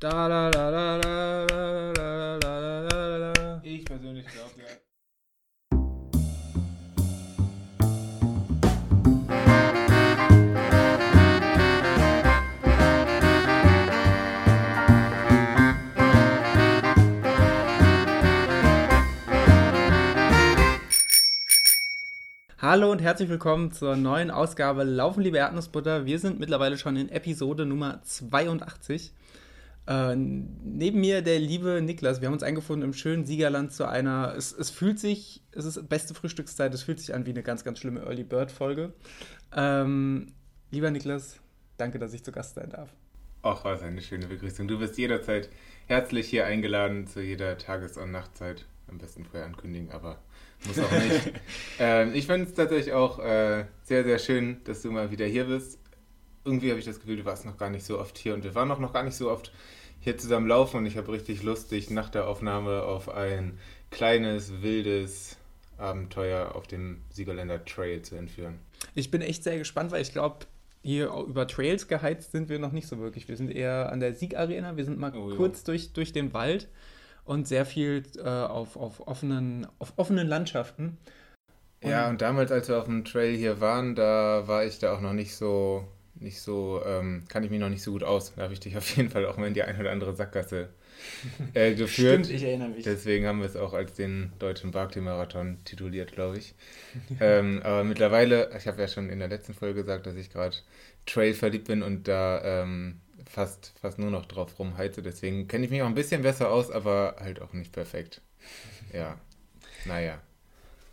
Da, da, da, da, da, da, da, da, da, da. Ich persönlich glaube ja. Hallo und herzlich willkommen zur neuen Ausgabe Laufen, liebe Erdnussbutter. Wir sind mittlerweile schon in Episode Nummer 82. Äh, neben mir der liebe Niklas. Wir haben uns eingefunden im schönen Siegerland zu einer. Es, es fühlt sich, es ist beste Frühstückszeit, es fühlt sich an wie eine ganz, ganz schlimme Early Bird Folge. Ähm, lieber Niklas, danke, dass ich zu Gast sein darf. Ach, was eine schöne Begrüßung. Du bist jederzeit herzlich hier eingeladen zu jeder Tages- und Nachtzeit. Am besten vorher ankündigen, aber muss auch nicht. ähm, ich finde es tatsächlich auch äh, sehr, sehr schön, dass du mal wieder hier bist. Irgendwie habe ich das Gefühl, du warst noch gar nicht so oft hier und wir waren auch noch gar nicht so oft hier zusammen laufen und ich habe richtig Lust, dich nach der Aufnahme auf ein kleines, wildes Abenteuer auf dem Siegerländer Trail zu entführen. Ich bin echt sehr gespannt, weil ich glaube, hier über Trails geheizt sind wir noch nicht so wirklich. Wir sind eher an der Siegarena. Wir sind mal Oh, ja. kurz durch, durch den Wald und sehr viel äh, auf, auf, offenen, auf offenen Landschaften. Ja, und damals, als wir auf dem Trail hier waren, da war ich da auch noch nicht so, nicht so, ähm, kann ich mich noch nicht so gut aus. Da habe ich dich auf jeden Fall auch mal in die ein oder andere Sackgasse äh, geführt. ich erinnere mich. Deswegen haben wir es auch als den deutschen Barclay-Marathon tituliert, glaube ich. ähm, aber mittlerweile, ich habe ja schon in der letzten Folge gesagt, dass ich gerade Trail verliebt bin und da ähm, fast, fast nur noch drauf rumheize. Deswegen kenne ich mich auch ein bisschen besser aus, aber halt auch nicht perfekt. Ja, naja.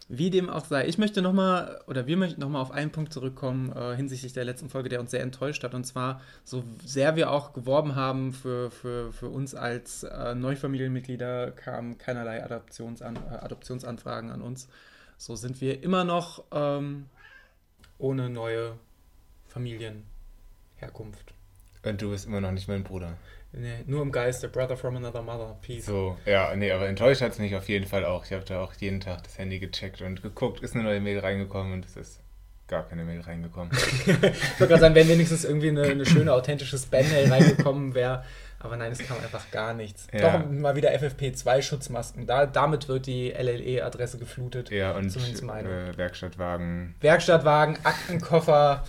Wie dem auch sei, ich möchte nochmal, oder wir möchten nochmal auf einen Punkt zurückkommen äh, hinsichtlich der letzten Folge, der uns sehr enttäuscht hat. Und zwar, so sehr wir auch geworben haben für, für, für uns als äh, Neufamilienmitglieder, kamen keinerlei Adoptionsan äh, Adoptionsanfragen an uns. So sind wir immer noch ähm, ohne neue Familienherkunft. Und du bist immer noch nicht mein Bruder. Nee, nur im Geiste, Brother from another mother, peace. So, ja, nee, aber enttäuscht hat es mich auf jeden Fall auch. Ich habe da auch jeden Tag das Handy gecheckt und geguckt, ist eine neue Mail reingekommen und es ist gar keine Mail reingekommen. Ich wollte gerade sagen, wenn wenigstens irgendwie eine, eine schöne, authentische Spam-Mail reingekommen wäre. Aber nein, es kam einfach gar nichts. Ja. Doch mal wieder FFP2-Schutzmasken. Da, damit wird die LLE-Adresse geflutet. Ja, und Zumindest meine. äh, Werkstattwagen. Werkstattwagen, Aktenkoffer,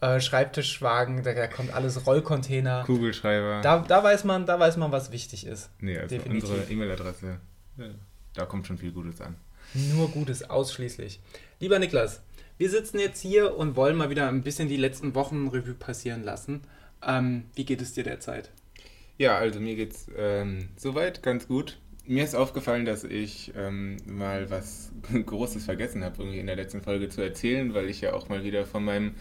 äh, Schreibtischwagen, da, da kommt alles, Rollcontainer. Kugelschreiber. Da, da, weiß man, da weiß man, was wichtig ist. nee, also definitiv. unsere E-Mail-Adresse, ja, da kommt schon viel Gutes an. Nur Gutes, ausschließlich. Lieber Niklas, wir sitzen jetzt hier und wollen mal wieder ein bisschen die letzten Wochen Revue passieren lassen. Ähm, wie geht es dir derzeit? Ja, also mir geht's ähm, soweit ganz gut. Mir ist aufgefallen, dass ich ähm, mal was Großes vergessen habe, irgendwie in der letzten Folge zu erzählen, weil ich ja auch mal wieder von meinem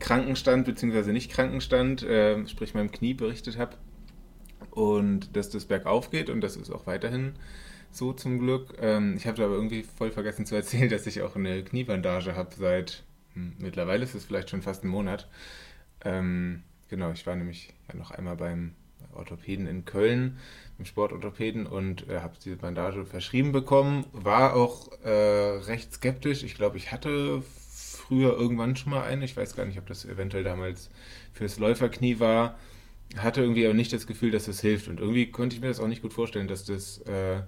Krankenstand bzw. nicht Krankenstand, äh, sprich meinem Knie berichtet habe. Und dass das bergauf geht und das ist auch weiterhin so zum Glück. Ähm, ich habe aber irgendwie voll vergessen zu erzählen, dass ich auch eine Kniebandage habe seit, hm, mittlerweile ist es vielleicht schon fast ein Monat. Ähm, genau, ich war nämlich ja noch einmal beim Orthopäden in Köln, im Sportorthopäden und äh, habe diese Bandage verschrieben bekommen. War auch äh, recht skeptisch. Ich glaube, ich hatte früher irgendwann schon mal eine. Ich weiß gar nicht, ob das eventuell damals fürs Läuferknie war. Hatte irgendwie aber nicht das Gefühl, dass das hilft. Und irgendwie konnte ich mir das auch nicht gut vorstellen, dass das, äh,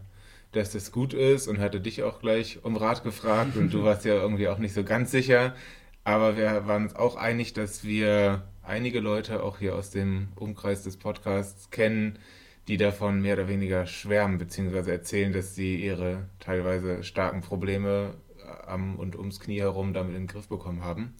dass das gut ist und hatte dich auch gleich um Rat gefragt und du warst ja irgendwie auch nicht so ganz sicher. Aber wir waren uns auch einig, dass wir einige Leute auch hier aus dem Umkreis des Podcasts kennen, die davon mehr oder weniger schwärmen, beziehungsweise erzählen, dass sie ihre teilweise starken Probleme am und ums Knie herum damit in den Griff bekommen haben.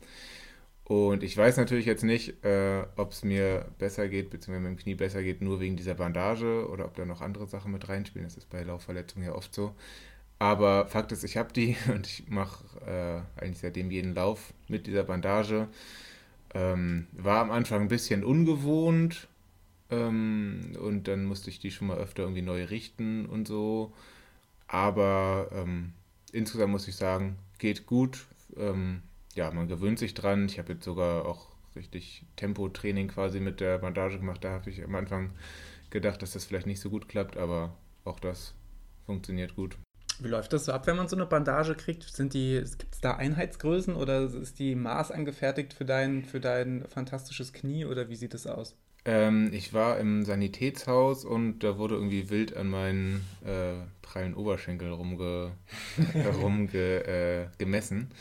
Und ich weiß natürlich jetzt nicht, äh, ob es mir besser geht, beziehungsweise mit dem Knie besser geht, nur wegen dieser Bandage oder ob da noch andere Sachen mit reinspielen. Das ist bei Laufverletzungen ja oft so. Aber Fakt ist, ich habe die und ich mache äh, eigentlich seitdem jeden Lauf mit dieser Bandage. Ähm, war am Anfang ein bisschen ungewohnt ähm, und dann musste ich die schon mal öfter irgendwie neu richten und so. Aber ähm, insgesamt muss ich sagen, geht gut. Ähm, ja, man gewöhnt sich dran. Ich habe jetzt sogar auch richtig Tempotraining quasi mit der Bandage gemacht. Da habe ich am Anfang gedacht, dass das vielleicht nicht so gut klappt, aber auch das funktioniert gut. Wie läuft das so ab, wenn man so eine Bandage kriegt? Gibt es da Einheitsgrößen oder ist die Maß angefertigt für dein, für dein fantastisches Knie oder wie sieht das aus? Ähm, ich war im Sanitätshaus und da wurde irgendwie wild an meinen äh, prallen Oberschenkel rumge, rumge, äh, gemessen.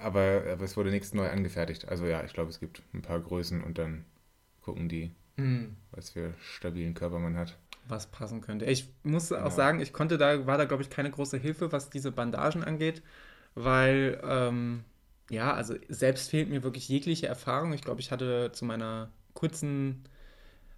Aber, aber es wurde nichts neu angefertigt. Also ja, ich glaube, es gibt ein paar Größen und dann gucken die, mhm. was für stabilen Körper man hat. Was passen könnte. Ich muss auch ja. sagen, ich konnte da, war da, glaube ich, keine große Hilfe, was diese Bandagen angeht, weil, ähm, ja, also selbst fehlt mir wirklich jegliche Erfahrung. Ich glaube, ich hatte zu meiner kurzen,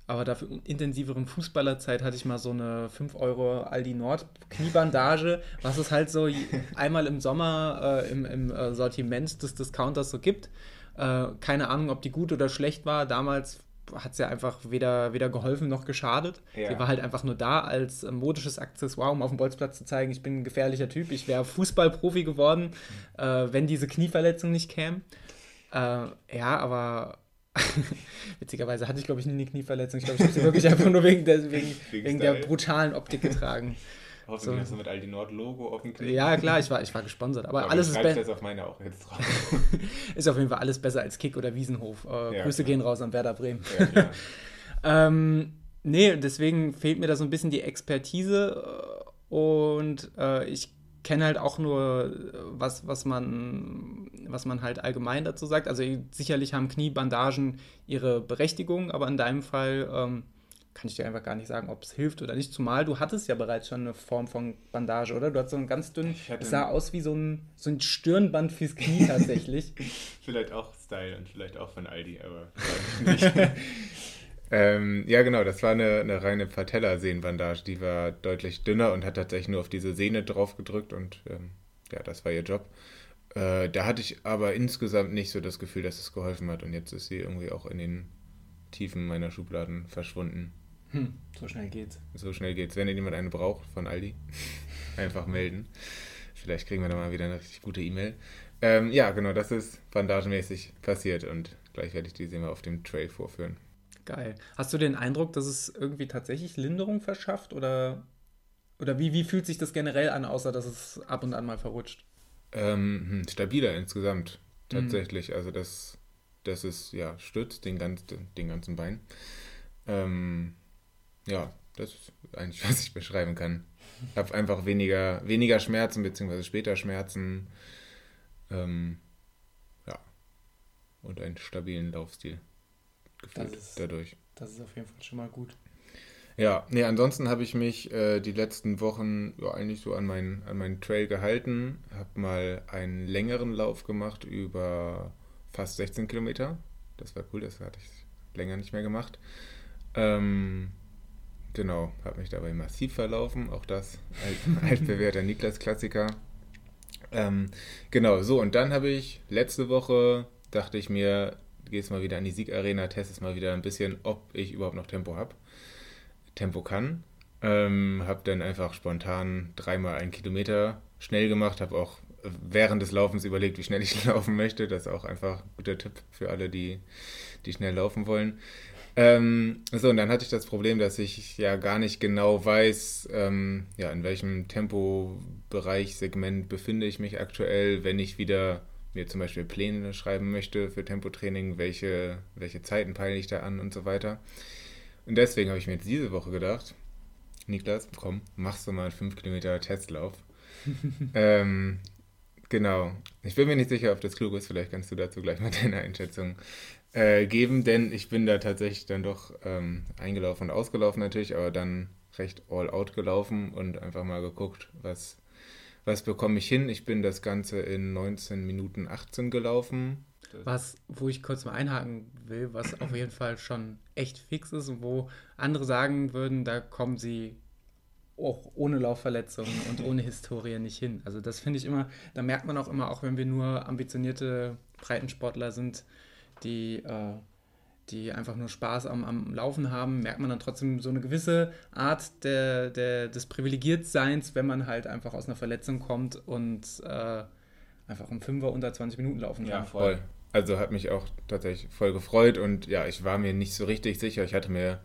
aber dafür intensiveren Fußballerzeit hatte ich mal so eine 5 Euro Aldi Nord Kniebandage, was es halt so einmal im Sommer äh, im, im äh, Sortiment des Discounters so gibt. Äh, keine Ahnung, ob die gut oder schlecht war. Damals hat es ja einfach weder, weder geholfen noch geschadet. Ja. Die war halt einfach nur da als äh, modisches Accessoire, um auf dem Bolzplatz zu zeigen, ich bin ein gefährlicher Typ, ich wäre Fußballprofi geworden, mhm. äh, wenn diese Knieverletzung nicht käme. Äh, ja, aber witzigerweise hatte ich, glaube ich, nie eine Knieverletzung. Ich glaube, ich habe sie wirklich einfach nur wegen der, wegen, wegen der brutalen Optik getragen. Hoffentlich so. hast du mit Aldi Nord Logo auf dem Klick. Ja, klar, ich war, ich war gesponsert. Aber, aber alles ist besser. auf meine auch jetzt drauf. ist auf jeden Fall alles besser als Kick oder Wiesenhof. Äh, ja, Grüße klar. gehen raus an Werder Bremen. Ja, ähm, nee, deswegen fehlt mir da so ein bisschen die Expertise äh, und äh, ich kenne halt auch nur, was, was, man, was man halt allgemein dazu sagt. Also sicherlich haben Kniebandagen ihre Berechtigung, aber in deinem Fall ähm, kann ich dir einfach gar nicht sagen, ob es hilft oder nicht. Zumal du hattest ja bereits schon eine Form von Bandage, oder? Du hattest so einen ganz dünnen, es sah aus wie so ein, so ein Stirnband fürs Knie tatsächlich. vielleicht auch Style und vielleicht auch von Aldi, aber nicht. Ähm, ja, genau, das war eine, eine reine Patellasehnenbandage. Die war deutlich dünner und hat tatsächlich nur auf diese Sehne drauf gedrückt und ähm, ja, das war ihr Job. Äh, da hatte ich aber insgesamt nicht so das Gefühl, dass es geholfen hat und jetzt ist sie irgendwie auch in den Tiefen meiner Schubladen verschwunden. Hm, so schnell geht's. So schnell geht's. Wenn jemand eine braucht von Aldi, einfach melden. Vielleicht kriegen wir dann mal wieder eine richtig gute E-Mail. Ähm, ja, genau, das ist bandagenmäßig passiert und gleich werde ich diese mal auf dem Trail vorführen. Geil. Hast du den Eindruck, dass es irgendwie tatsächlich Linderung verschafft oder, oder wie, wie fühlt sich das generell an, außer dass es ab und an mal verrutscht? Ähm, hm, stabiler insgesamt, mhm. tatsächlich. Mhm. Also das, das ist, ja, stützt den, ganz, den ganzen Bein. Ähm, ja, das ist eigentlich, was ich beschreiben kann. Ich habe einfach weniger, weniger Schmerzen, beziehungsweise später Schmerzen. Ähm, ja. Und einen stabilen Laufstil gefühlt das ist, dadurch. Das ist auf jeden Fall schon mal gut. Ja, nee, ansonsten habe ich mich äh, die letzten Wochen ja, eigentlich so an meinen, an meinen Trail gehalten. Habe mal einen längeren Lauf gemacht über fast 16 Kilometer. Das war cool, das hatte ich länger nicht mehr gemacht. Ähm, Genau, habe mich dabei massiv verlaufen. Auch das alt, altbewährter Niklas-Klassiker. Ähm, genau, so und dann habe ich letzte Woche, dachte ich mir, gehst mal wieder an die Siegarena, testest mal wieder ein bisschen, ob ich überhaupt noch Tempo habe. Tempo kann. Ähm, habe dann einfach spontan dreimal einen Kilometer schnell gemacht, habe auch während des Laufens überlegt, wie schnell ich laufen möchte. Das ist auch einfach ein guter Tipp für alle, die, die schnell laufen wollen. Ähm, so, und dann hatte ich das Problem, dass ich ja gar nicht genau weiß, ähm, ja, in welchem Tempobereich, Segment befinde ich mich aktuell, wenn ich wieder mir zum Beispiel Pläne schreiben möchte für Tempotraining, welche, welche Zeiten peile ich da an und so weiter. Und deswegen habe ich mir jetzt diese Woche gedacht, Niklas, komm, machst du mal einen 5 Kilometer Testlauf. ähm, genau. Ich bin mir nicht sicher, ob das klug ist. Vielleicht kannst du dazu gleich mal deine Einschätzung äh, geben, denn ich bin da tatsächlich dann doch ähm, eingelaufen und ausgelaufen natürlich, aber dann recht all out gelaufen und einfach mal geguckt, was, was bekomme ich hin. Ich bin das Ganze in 19 Minuten 18 gelaufen. Was, wo ich kurz mal einhaken will, was auf jeden Fall schon echt fix ist und wo andere sagen würden, da kommen sie auch ohne Laufverletzungen und ohne Historie nicht hin. Also das finde ich immer, da merkt man auch immer, auch wenn wir nur ambitionierte Breitensportler sind, die, äh, die einfach nur Spaß am, am Laufen haben, merkt man dann trotzdem so eine gewisse Art der, der, des Privilegiertseins, wenn man halt einfach aus einer Verletzung kommt und äh, einfach um Fünfer unter 20 Minuten laufen kann. Ja, voll. Also hat mich auch tatsächlich voll gefreut und ja, ich war mir nicht so richtig sicher. Ich hatte mir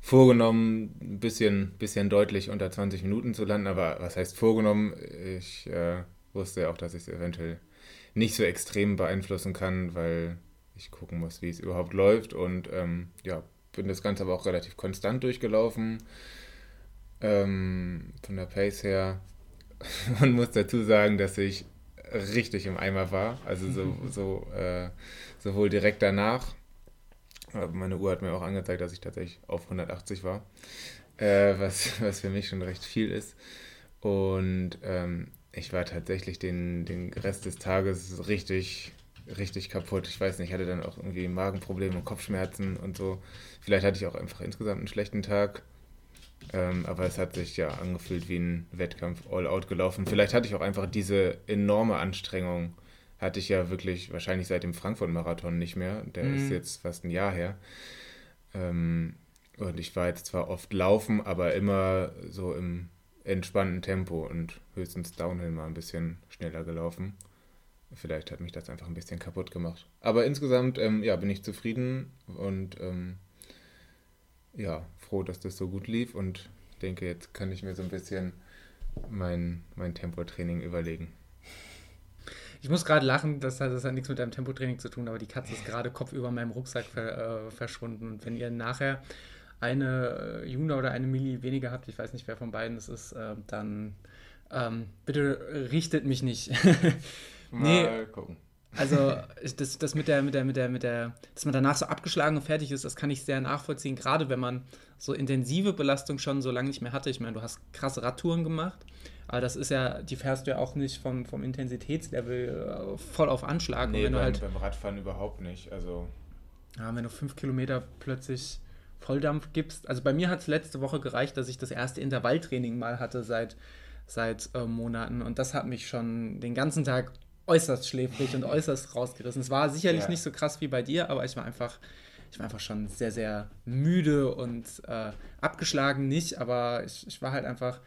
vorgenommen, ein bisschen, bisschen deutlich unter 20 Minuten zu landen, aber was heißt vorgenommen? Ich äh, wusste ja auch, dass ich es eventuell nicht so extrem beeinflussen kann, weil ich gucken muss, wie es überhaupt läuft. Und ähm, ja, bin das Ganze aber auch relativ konstant durchgelaufen. Ähm, von der Pace her. Man muss dazu sagen, dass ich richtig im Eimer war. Also so, so äh, sowohl direkt danach. Meine Uhr hat mir auch angezeigt, dass ich tatsächlich auf 180 war. Äh, was, was für mich schon recht viel ist. Und ähm, ich war tatsächlich den, den Rest des Tages richtig, richtig kaputt. Ich weiß nicht, ich hatte dann auch irgendwie Magenprobleme und Kopfschmerzen und so. Vielleicht hatte ich auch einfach insgesamt einen schlechten Tag. Ähm, aber es hat sich ja angefühlt wie ein Wettkampf all out gelaufen. Vielleicht hatte ich auch einfach diese enorme Anstrengung, hatte ich ja wirklich wahrscheinlich seit dem Frankfurt-Marathon nicht mehr. Der mhm. ist jetzt fast ein Jahr her. Ähm, und ich war jetzt zwar oft laufen, aber immer so im entspannten Tempo und höchstens Downhill mal ein bisschen schneller gelaufen. Vielleicht hat mich das einfach ein bisschen kaputt gemacht. Aber insgesamt ähm, ja, bin ich zufrieden und ähm, ja, froh, dass das so gut lief und denke, jetzt kann ich mir so ein bisschen mein, mein Tempotraining überlegen. Ich muss gerade lachen, das hat, das hat nichts mit deinem Tempotraining zu tun, aber die Katze ist gerade Kopf über meinem Rucksack ver, äh, verschwunden. Und wenn ihr nachher eine äh, Juna oder eine Milli weniger habt, ich weiß nicht, wer von beiden es ist, äh, dann ähm, bitte richtet mich nicht. Mal nee, gucken. Also das, das mit der, mit der, mit der, mit der, dass man danach so abgeschlagen und fertig ist, das kann ich sehr nachvollziehen, gerade wenn man so intensive Belastung schon so lange nicht mehr hatte. Ich meine, du hast krasse Radtouren gemacht, aber das ist ja, die fährst du ja auch nicht vom, vom Intensitätslevel äh, voll auf Anschlag. Nee, und wenn beim, du halt, beim Radfahren überhaupt nicht. Also. Ja, wenn du fünf Kilometer plötzlich Volldampf gibst. Also bei mir hat es letzte Woche gereicht, dass ich das erste Intervalltraining mal hatte seit, seit äh, Monaten. Und das hat mich schon den ganzen Tag äußerst schläfrig und äußerst rausgerissen. Es war sicherlich ja. nicht so krass wie bei dir, aber ich war einfach, ich war einfach schon sehr, sehr müde und äh, abgeschlagen nicht, aber ich, ich war halt einfach,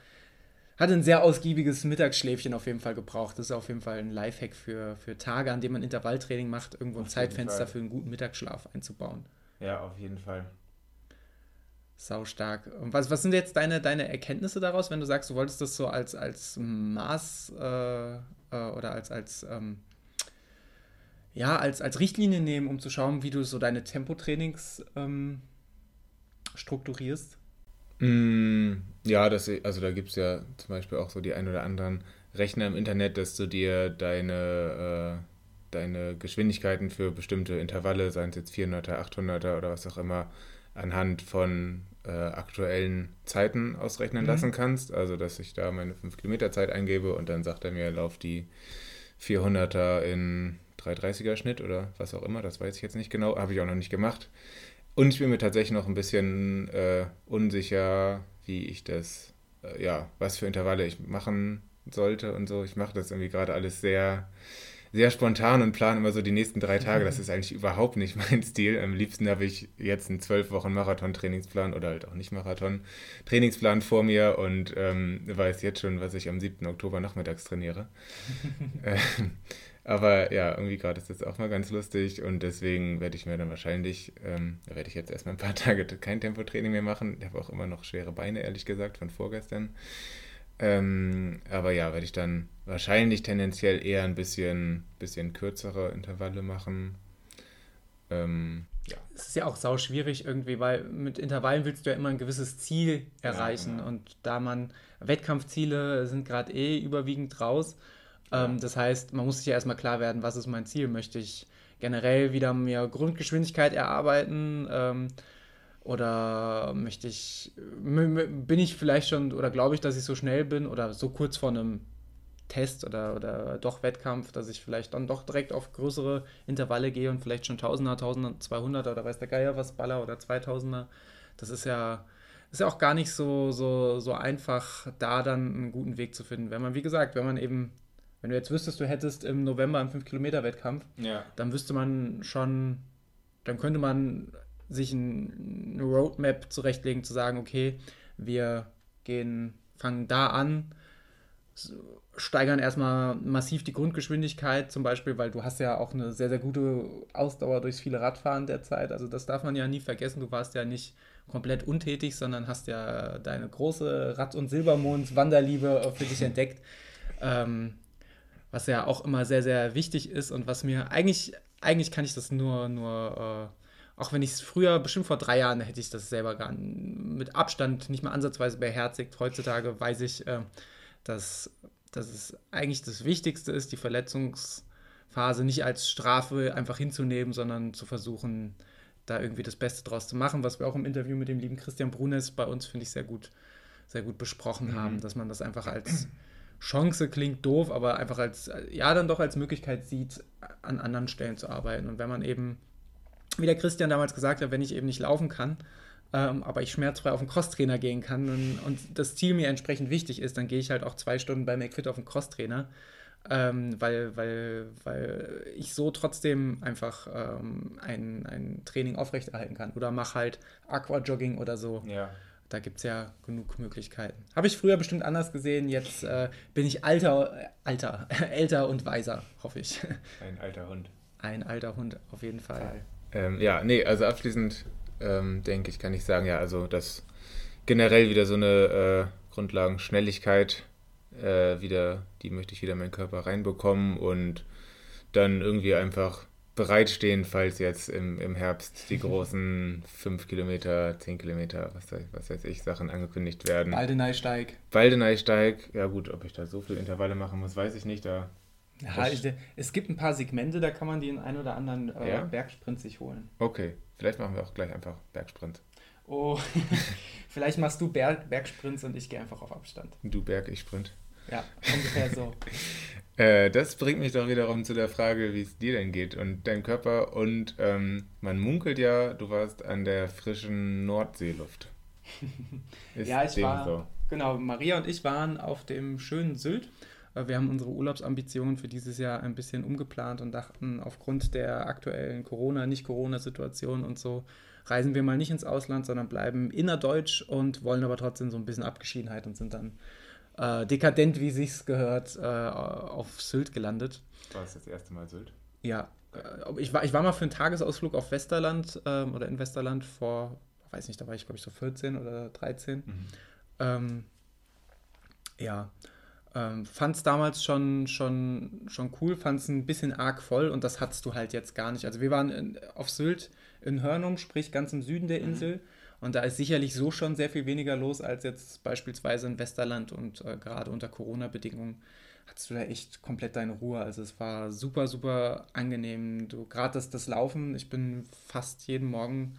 hatte ein sehr ausgiebiges Mittagsschläfchen auf jeden Fall gebraucht. Das ist auf jeden Fall ein Lifehack für, für Tage, an denen man Intervalltraining macht, irgendwo ein Zeitfenster für einen guten Mittagsschlaf einzubauen. Ja, auf jeden Fall. Sau stark. Und was, was sind jetzt deine, deine Erkenntnisse daraus, wenn du sagst, du wolltest das so als, als Maß äh, äh, oder als, als, ähm, ja, als, als Richtlinie nehmen, um zu schauen, wie du so deine Tempotrainings ähm, strukturierst? Mm, ja, das, also da gibt es ja zum Beispiel auch so die ein oder anderen Rechner im Internet, dass du dir deine, äh, deine Geschwindigkeiten für bestimmte Intervalle, seien es jetzt 400er, 800er oder was auch immer, anhand von äh, aktuellen Zeiten ausrechnen mhm. lassen kannst. Also, dass ich da meine 5 Kilometer Zeit eingebe und dann sagt er mir, lauf die 400er in 330er Schnitt oder was auch immer. Das weiß ich jetzt nicht genau. Habe ich auch noch nicht gemacht. Und ich bin mir tatsächlich noch ein bisschen äh, unsicher, wie ich das, äh, ja, was für Intervalle ich machen sollte und so. Ich mache das irgendwie gerade alles sehr sehr spontan und plane immer so die nächsten drei Tage. Das ist eigentlich überhaupt nicht mein Stil. Am liebsten habe ich jetzt einen zwölf Wochen Marathon-Trainingsplan oder halt auch nicht Marathon-Trainingsplan vor mir und ähm, weiß jetzt schon, was ich am 7. Oktober nachmittags trainiere. Ähm, aber ja, irgendwie gerade ist das auch mal ganz lustig und deswegen werde ich mir dann wahrscheinlich, ähm, werde ich jetzt erstmal ein paar Tage kein Tempotraining mehr machen. Ich habe auch immer noch schwere Beine, ehrlich gesagt, von vorgestern. Ähm, aber ja, werde ich dann wahrscheinlich tendenziell eher ein bisschen, bisschen kürzere Intervalle machen. Ähm, ja. Es ist ja auch sau schwierig irgendwie, weil mit Intervallen willst du ja immer ein gewisses Ziel erreichen. Ja, genau. Und da man Wettkampfziele sind gerade eh überwiegend raus. Ja. Ähm, das heißt, man muss sich ja erstmal klar werden, was ist mein Ziel? Möchte ich generell wieder mehr Grundgeschwindigkeit erarbeiten? Ähm, oder möchte ich, bin ich vielleicht schon, oder glaube ich, dass ich so schnell bin oder so kurz vor einem Test oder, oder doch Wettkampf, dass ich vielleicht dann doch direkt auf größere Intervalle gehe und vielleicht schon Tausender, Tausender, 200 oder weiß der Geier was Baller oder 2000er. Das ist ja, ist ja auch gar nicht so, so, so einfach, da dann einen guten Weg zu finden. Wenn man, wie gesagt, wenn man eben, wenn du jetzt wüsstest, du hättest im November einen 5-Kilometer-Wettkampf, ja. dann wüsste man schon, dann könnte man sich ein, eine Roadmap zurechtlegen, zu sagen, okay, wir gehen, fangen da an, steigern erstmal massiv die Grundgeschwindigkeit, zum Beispiel, weil du hast ja auch eine sehr, sehr gute Ausdauer durchs viele Radfahren derzeit. Also das darf man ja nie vergessen. Du warst ja nicht komplett untätig, sondern hast ja deine große Rad- und Silbermond-Wanderliebe für dich entdeckt. Ähm, was ja auch immer sehr, sehr wichtig ist und was mir eigentlich eigentlich kann ich das nur, nur äh, auch wenn ich es früher, bestimmt vor drei Jahren, hätte ich das selber gar mit Abstand nicht mal ansatzweise beherzigt. Heutzutage weiß ich, äh, dass, dass es eigentlich das Wichtigste ist, die Verletzungsphase nicht als Strafe einfach hinzunehmen, sondern zu versuchen, da irgendwie das Beste draus zu machen, was wir auch im Interview mit dem lieben Christian Brunes bei uns, finde ich, sehr gut, sehr gut besprochen mhm. haben, dass man das einfach als Chance klingt doof, aber einfach als, ja, dann doch als Möglichkeit sieht, an anderen Stellen zu arbeiten. Und wenn man eben, wie der Christian damals gesagt hat, wenn ich eben nicht laufen kann, ähm, aber ich schmerzfrei auf den Crosstrainer gehen kann und, und, das Ziel mir entsprechend wichtig ist, dann gehe ich halt auch zwei Stunden bei McFit auf den Crosstrainer, ähm, weil, weil, weil ich so trotzdem einfach ähm, ein, ein Training aufrechterhalten kann oder mache halt Aquajogging oder so. Ja da gibt es ja genug Möglichkeiten. Habe ich früher bestimmt anders gesehen, jetzt äh, bin ich alter, äh, alter, älter und weiser, hoffe ich. Ein alter Hund. Ein alter Hund, auf jeden Fall. Ähm, ja, nee, also abschließend ähm, denke ich, kann ich sagen, ja, also dass generell wieder so eine äh, Grundlagenschnelligkeit äh, wieder, die möchte ich wieder in meinen Körper reinbekommen und dann irgendwie einfach bereitstehen, falls jetzt im, im Herbst die großen 5 Kilometer, 10 Kilometer, was, was weiß ich, Sachen angekündigt werden. Baldeneysteig. Baldeneysteig, ja gut, ob ich da so viele Intervalle machen muss, weiß ich nicht. Da ja, es gibt ein paar Segmente, da kann man den einen oder anderen äh, ja? Bergsprint sich holen. Okay, vielleicht machen wir auch gleich einfach Bergsprint. Oh, vielleicht machst du Berg Bergsprints und ich gehe einfach auf Abstand. Du Berg, ich Sprint. Ja, ungefähr so. Äh, das bringt mich doch wiederum zu der Frage, wie es dir denn geht und deinem Körper. Und ähm, man munkelt ja, du warst an der frischen Nordseeluft. ja, ich war. So? Genau, Maria und ich waren auf dem schönen Sylt. Äh, wir haben unsere Urlaubsambitionen für dieses Jahr ein bisschen umgeplant und dachten, aufgrund der aktuellen Corona-, Nicht-Corona-Situation und so, reisen wir mal nicht ins Ausland, sondern bleiben innerdeutsch und wollen aber trotzdem so ein bisschen Abgeschiedenheit und sind dann äh, dekadent, wie sich's gehört, äh, auf Sylt gelandet. War das das erste Mal Sylt? Ja. Äh, ich, war, ich war mal für einen Tagesausflug auf Westerland ähm, oder in Westerland vor, weiß nicht, da war ich glaube ich so 14 oder 13. Mhm. Ähm, ja. Ähm, fand es damals schon, schon, schon cool, fand es ein bisschen arg voll und das hattest du halt jetzt gar nicht. Also wir waren in, auf Sylt in Hörnum, sprich ganz im Süden der mhm. Insel. Mhm. Und da ist sicherlich so schon sehr viel weniger los als jetzt beispielsweise in Westerland und äh, gerade unter Corona-Bedingungen hattest du da echt komplett deine Ruhe. Also es war super, super angenehm. Du gerade das, das Laufen, ich bin fast jeden Morgen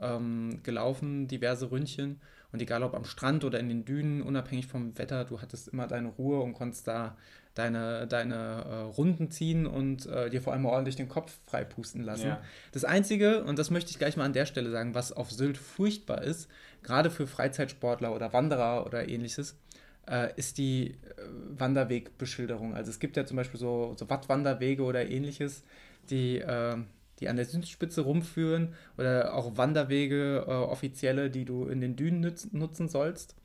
ähm, gelaufen, diverse Ründchen. Und egal ob am Strand oder in den Dünen, unabhängig vom Wetter, du hattest immer deine Ruhe und konntest da deine, deine äh, Runden ziehen und äh, dir vor allem ordentlich den Kopf freipusten lassen. Ja. Das Einzige, und das möchte ich gleich mal an der Stelle sagen, was auf Sylt furchtbar ist, gerade für Freizeitsportler oder Wanderer oder ähnliches, äh, ist die äh, Wanderwegbeschilderung. Also es gibt ja zum Beispiel so, so Wattwanderwege oder ähnliches, die äh, die an der Südspitze rumführen oder auch Wanderwege, äh, offizielle, die du in den Dünen nutzen sollst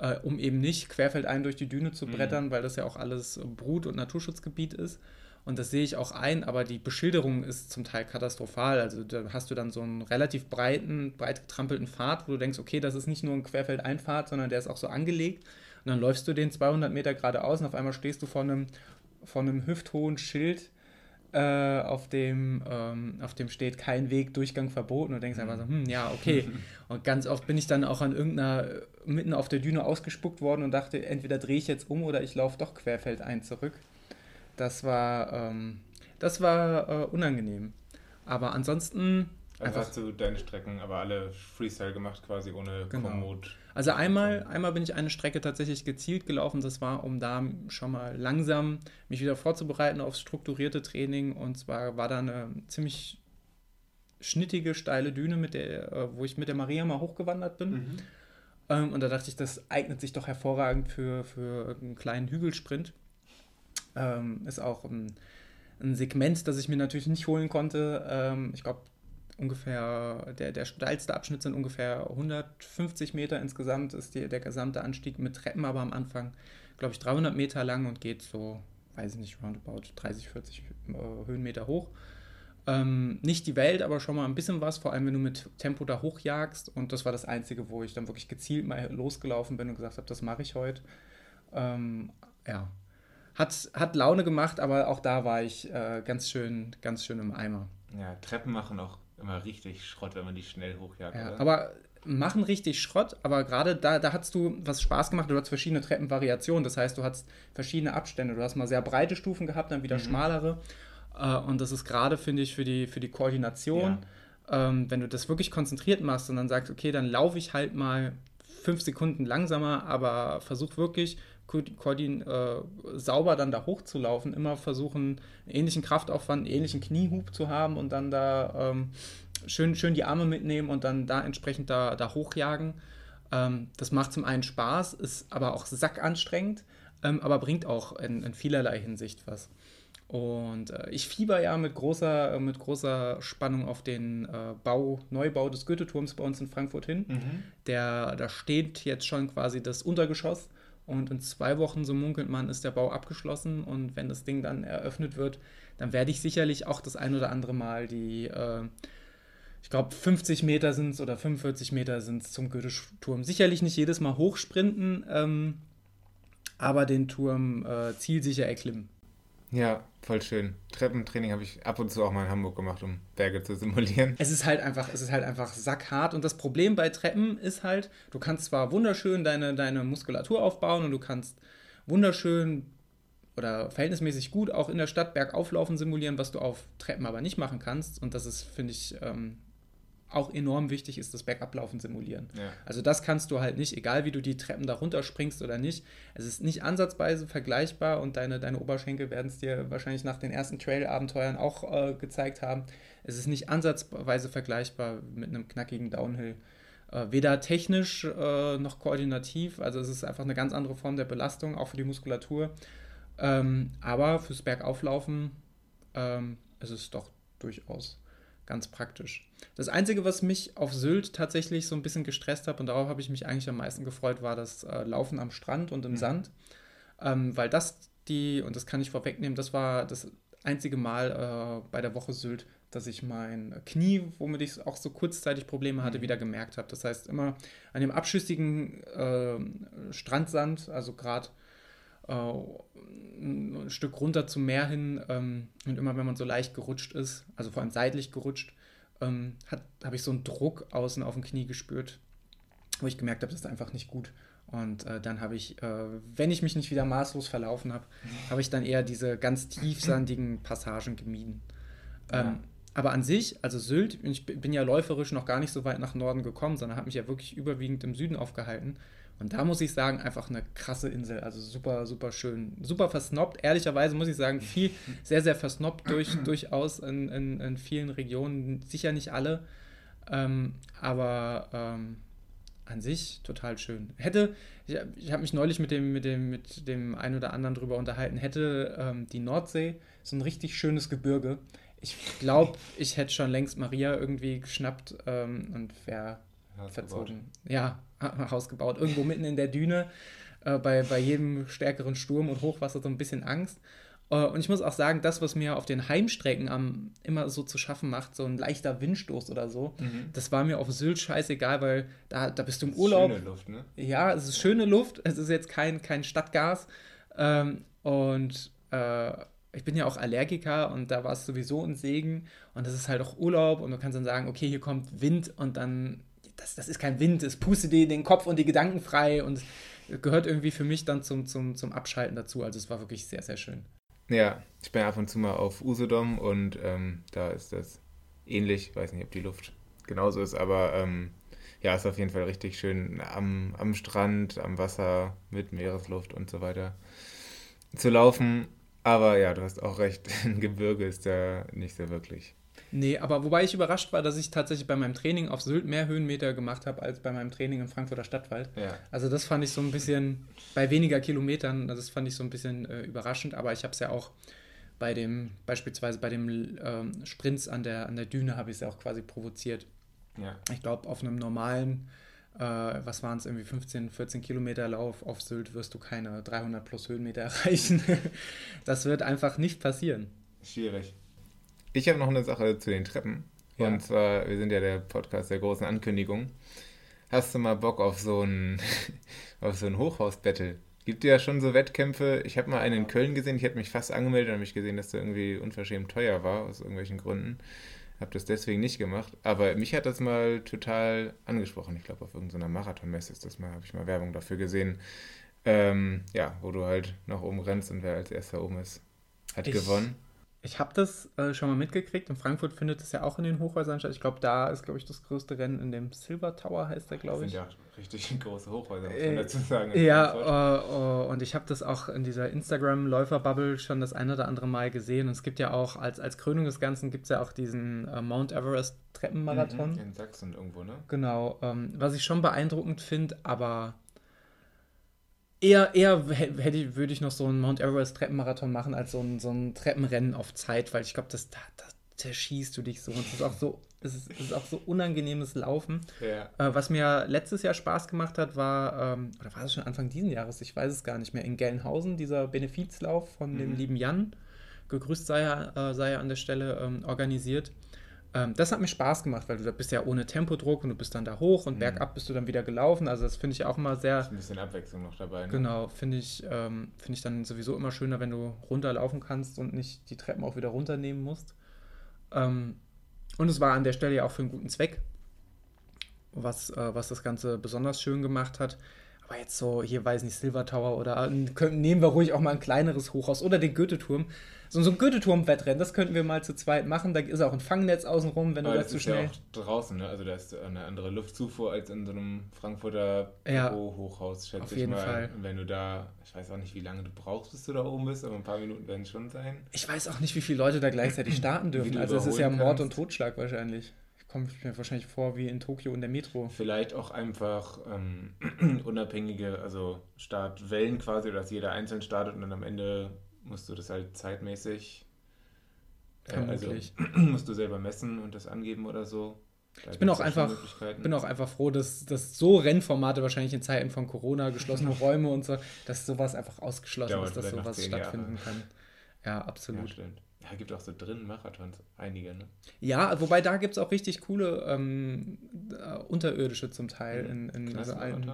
äh, um eben nicht querfeldein durch die Düne zu mhm. brettern, mhm. weil das ja auch alles Brut- und Naturschutzgebiet ist. Und das sehe ich auch ein, aber die Beschilderung ist zum Teil katastrophal. Also da hast du dann so einen relativ breiten, breit getrampelten Pfad, wo du denkst, okay, das ist nicht nur ein Querfeldeinpfad, sondern der ist auch so angelegt. Und dann läufst du den 200 Meter geradeaus und auf einmal stehst du vor einem, vor einem hüfthohen Schild, äh, auf, dem, ähm, auf dem steht kein Weg, Durchgang verboten und denkst einfach so, hm, ja, okay. Und ganz oft bin ich dann auch an irgendeiner, mitten auf der Düne ausgespuckt worden und dachte, entweder drehe ich jetzt um oder ich laufe doch querfeldein zurück. Das war, ähm, das war äh, unangenehm. Aber ansonsten. Also hast du deine Strecken aber alle Freestyle gemacht, quasi ohne genau. Komoot. Also einmal, einmal bin ich eine Strecke tatsächlich gezielt gelaufen. Das war, um da schon mal langsam mich wieder vorzubereiten aufs strukturierte Training. Und zwar war da eine ziemlich schnittige, steile Düne, mit der, äh, wo ich mit der Maria mal hochgewandert bin. Mhm. Ähm, und da dachte ich, das eignet sich doch hervorragend für, für einen kleinen Hügelsprint. Ähm, ist auch ein, ein Segment, das ich mir natürlich nicht holen konnte. Ähm, ich glaube, ungefähr, der, der steilste Abschnitt sind ungefähr 150 Meter insgesamt, ist die, der gesamte Anstieg mit Treppen, aber am Anfang, glaube ich, 300 Meter lang und geht so, weiß ich nicht, roundabout 30, 40 äh, Höhenmeter hoch. Ähm, nicht die Welt, aber schon mal ein bisschen was, vor allem wenn du mit Tempo da hochjagst. Und das war das Einzige, wo ich dann wirklich gezielt mal losgelaufen bin und gesagt habe, das mache ich heute. Ähm, ja, hat, hat Laune gemacht, aber auch da war ich äh, ganz schön, ganz schön im Eimer. Ja, Treppen machen auch immer richtig Schrott, wenn man die schnell hochjagt. Ja, aber machen richtig Schrott, aber gerade da, da hast du was Spaß gemacht. Du hast verschiedene Treppenvariationen. Das heißt, du hast verschiedene Abstände. Du hast mal sehr breite Stufen gehabt, dann wieder mhm. schmalere. Äh, und das ist gerade, finde ich, für die, für die Koordination, ja. ähm, wenn du das wirklich konzentriert machst und dann sagst, okay, dann laufe ich halt mal fünf Sekunden langsamer, aber versuch wirklich Koordin, äh, sauber dann da hochzulaufen, immer versuchen, einen ähnlichen Kraftaufwand, einen ähnlichen Kniehub zu haben und dann da ähm, schön, schön die Arme mitnehmen und dann da entsprechend da, da hochjagen. Ähm, das macht zum einen Spaß, ist aber auch sackanstrengend, ähm, aber bringt auch in, in, vielerlei Hinsicht was. Und äh, ich fieber ja mit großer, äh, mit großer Spannung auf den äh, Bau, Neubau des Goethe-Turms bei uns in Frankfurt hin. Mhm. Der, da steht jetzt schon quasi das Untergeschoss. Und in zwei Wochen, so munkelt man, ist der Bau abgeschlossen. Und wenn das Ding dann eröffnet wird, dann werde ich sicherlich auch das ein oder andere Mal die, äh, ich glaube, 50 Meter sind es oder 45 Meter sind es zum Goethe-Turm. Sicherlich nicht jedes Mal hochsprinten, ähm, aber den Turm äh, zielsicher erklimmen. Ja, voll schön. Treppentraining habe ich ab und zu auch mal in Hamburg gemacht, um Berge zu simulieren. Es ist halt einfach, es ist halt einfach sackhart. Und das Problem bei Treppen ist halt, du kannst zwar wunderschön deine, deine Muskulatur aufbauen und du kannst wunderschön oder verhältnismäßig gut auch in der Stadt Bergauflaufen simulieren, was du auf Treppen aber nicht machen kannst. Und das ist, finde ich, ähm, auch enorm wichtig ist das Backup-Laufen simulieren. Ja. Also das kannst du halt nicht, egal wie du die Treppen da runterspringst oder nicht. Es ist nicht ansatzweise vergleichbar und deine, deine Oberschenkel werden es dir wahrscheinlich nach den ersten Trail-Abenteuern auch äh, gezeigt haben. Es ist nicht ansatzweise vergleichbar mit einem knackigen Downhill. Äh, weder technisch äh, noch koordinativ, also es ist einfach eine ganz andere Form der Belastung, auch für die Muskulatur. Ähm, aber fürs Bergauflaufen ähm, ist es doch durchaus ganz praktisch. Das Einzige, was mich auf Sylt tatsächlich so ein bisschen gestresst hat, und darauf habe ich mich eigentlich am meisten gefreut, war das äh, Laufen am Strand und im mhm. Sand. Ähm, weil das die, und das kann ich vorwegnehmen, das war das einzige Mal äh, bei der Woche Sylt, dass ich mein Knie, womit ich auch so kurzzeitig Probleme hatte, mhm. wieder gemerkt habe. Das heißt, immer an dem abschüssigen äh, Strandsand, also gerade ein Stück runter zum Meer hin ähm, und immer wenn man so leicht gerutscht ist, also vor allem seitlich gerutscht, ähm, habe ich so einen Druck außen auf dem Knie gespürt, wo ich gemerkt habe, das ist einfach nicht gut. Und äh, dann habe ich, äh, wenn ich mich nicht wieder maßlos verlaufen habe, habe ich dann eher diese ganz tiefsandigen Passagen gemieden. Ähm, ja. Aber an sich, also Sylt, ich bin ja läuferisch noch gar nicht so weit nach Norden gekommen, sondern habe mich ja wirklich überwiegend im Süden aufgehalten. Und da muss ich sagen, einfach eine krasse Insel. Also super, super schön. Super versnobbt. Ehrlicherweise muss ich sagen, viel, sehr, sehr versnobbt durch, durchaus in, in, in vielen Regionen. Sicher nicht alle. Ähm, aber ähm, an sich total schön. Hätte, ich, ich habe mich neulich mit dem, mit dem, mit dem einen oder anderen drüber unterhalten, hätte ähm, die Nordsee so ein richtig schönes Gebirge. Ich glaube, ich hätte schon längst Maria irgendwie geschnappt ähm, und wäre verzogen. Ja, Haus gebaut. Irgendwo mitten in der Düne, äh, bei, bei jedem stärkeren Sturm und Hochwasser so ein bisschen Angst. Äh, und ich muss auch sagen, das, was mir auf den Heimstrecken am, immer so zu schaffen macht, so ein leichter Windstoß oder so, mhm. das war mir auf Sylt scheißegal, weil da, da bist du im Urlaub. Schöne Luft, ne? Ja, es ist schöne Luft. Es ist jetzt kein, kein Stadtgas. Ähm, und äh, ich bin ja auch Allergiker und da war es sowieso ein Segen. Und das ist halt auch Urlaub und du kannst dann sagen, okay, hier kommt Wind und dann das, das ist kein Wind, es pustet dir den Kopf und die Gedanken frei und gehört irgendwie für mich dann zum, zum, zum Abschalten dazu. Also es war wirklich sehr, sehr schön. Ja, ich bin ab und zu mal auf Usedom und ähm, da ist das ähnlich. Ich weiß nicht, ob die Luft genauso ist, aber ähm, ja, ist auf jeden Fall richtig schön am, am Strand, am Wasser mit Meeresluft und so weiter zu laufen. Aber ja, du hast auch recht, ein Gebirge ist da nicht so wirklich. Nee, aber wobei ich überrascht war, dass ich tatsächlich bei meinem Training auf Sylt mehr Höhenmeter gemacht habe als bei meinem Training im Frankfurter Stadtwald. Ja. Also das fand ich so ein bisschen, bei weniger Kilometern, das fand ich so ein bisschen äh, überraschend, aber ich habe es ja auch bei dem, beispielsweise bei dem ähm, Sprints an der, an der Düne habe ich es ja auch quasi provoziert. Ja. Ich glaube, auf einem normalen, äh, was waren es, irgendwie 15, 14 Kilometer Lauf auf Sylt wirst du keine 300 plus Höhenmeter erreichen. das wird einfach nicht passieren. Schwierig. Ich habe noch eine Sache zu den Treppen. Ja. Und zwar, wir sind ja der Podcast der großen Ankündigung. Hast du mal Bock auf so ein, auf so ein Hochhaus-Battle? Gibt ja schon so Wettkämpfe. Ich habe mal einen in Köln gesehen, ich hätte mich fast angemeldet und habe ich gesehen, dass der irgendwie unverschämt teuer war, aus irgendwelchen Gründen. Habe das deswegen nicht gemacht. Aber mich hat das mal total angesprochen. Ich glaube, auf irgendeiner Marathonmesse ist das mal, habe ich mal Werbung dafür gesehen. Ähm, ja, wo du halt nach oben rennst und wer als erster oben ist, hat ich, gewonnen. Ich habe das äh, schon mal mitgekriegt. In Frankfurt findet es ja auch in den Hochhäusern statt. Ich glaube, da ist, glaube ich, das größte Rennen in dem Silver Tower, heißt der, glaube ich. Das sind ja richtig große Hochhäuser, muss man dazu sagen. Ja, uh, uh, und ich habe das auch in dieser Instagram-Läufer-Bubble schon das ein oder andere Mal gesehen. Und es gibt ja auch, als, als Krönung des Ganzen, gibt es ja auch diesen uh, Mount Everest Treppenmarathon. Mhm, in Sachsen irgendwo, ne? Genau. Ähm, was ich schon beeindruckend finde, aber eher, eher hätte, würde ich noch so einen Mount Everest Treppenmarathon machen als so ein, so ein Treppenrennen auf Zeit, weil ich glaube, das, da, da zerschießt du dich so. Und es ist auch so, es ist, es ist auch so unangenehmes Laufen. Ja. Äh, was mir letztes Jahr Spaß gemacht hat, war, ähm, oder war es schon Anfang dieses Jahres, ich weiß es gar nicht mehr, in Gelnhausen, dieser Benefizlauf von mhm. dem lieben Jan, gegrüßt sei er, äh, sei er an der Stelle, ähm, organisiert. Ähm, das hat mir Spaß gemacht, weil du da bist ja ohne Tempodruck und du bist dann da hoch und mhm. bergab bist du dann wieder gelaufen. Also das finde ich auch immer sehr. Ist ein bisschen Abwechslung noch dabei. Ne? Genau, finde ich, ähm, find ich dann sowieso immer schöner, wenn du runterlaufen kannst und nicht die Treppen auch wieder runternehmen musst. Ähm, und es war an der Stelle ja auch für einen guten Zweck, was, äh, was das Ganze besonders schön gemacht hat. Aber jetzt so, hier weiß nicht, Silver Tower oder äh, nehmen wir ruhig auch mal ein kleineres Hochhaus oder den Goethe-Turm so, so ein Goethe-Turm-Wettrennen, das könnten wir mal zu zweit machen. Da ist auch ein Fangnetz außenrum, wenn Aber du da zu schnell. Ja auch draußen, ne? Also da ist eine andere Luftzufuhr als in so einem Frankfurter ja, Büro-Hochhaus, schätze auf jeden ich mal. Fall. wenn du da, ich weiß auch nicht, wie lange du brauchst, bis du da oben bist, aber ein paar Minuten werden es schon sein. Ich weiß auch nicht, wie viele Leute da gleichzeitig starten dürfen. Also es ist ja Mord kannst. und Totschlag wahrscheinlich kommt mir wahrscheinlich vor wie in Tokio in der Metro. Vielleicht auch einfach ähm, unabhängige, also Startwellen quasi, dass jeder einzeln startet und dann am Ende musst du das halt zeitmäßig. Äh, also musst du selber messen und das angeben oder so. Da ich bin auch, einfach, bin auch einfach froh, dass, dass so Rennformate wahrscheinlich in Zeiten von Corona, geschlossene Räume und so, dass sowas einfach ausgeschlossen Dauert ist, dass sowas stattfinden Jahre. kann. Ja, absolut. Ja. Ja, gibt auch so drinnen Marathons, einige, ne? Ja, wobei da gibt es auch richtig coole ähm, uh, unterirdische zum Teil mhm. in, in so alten.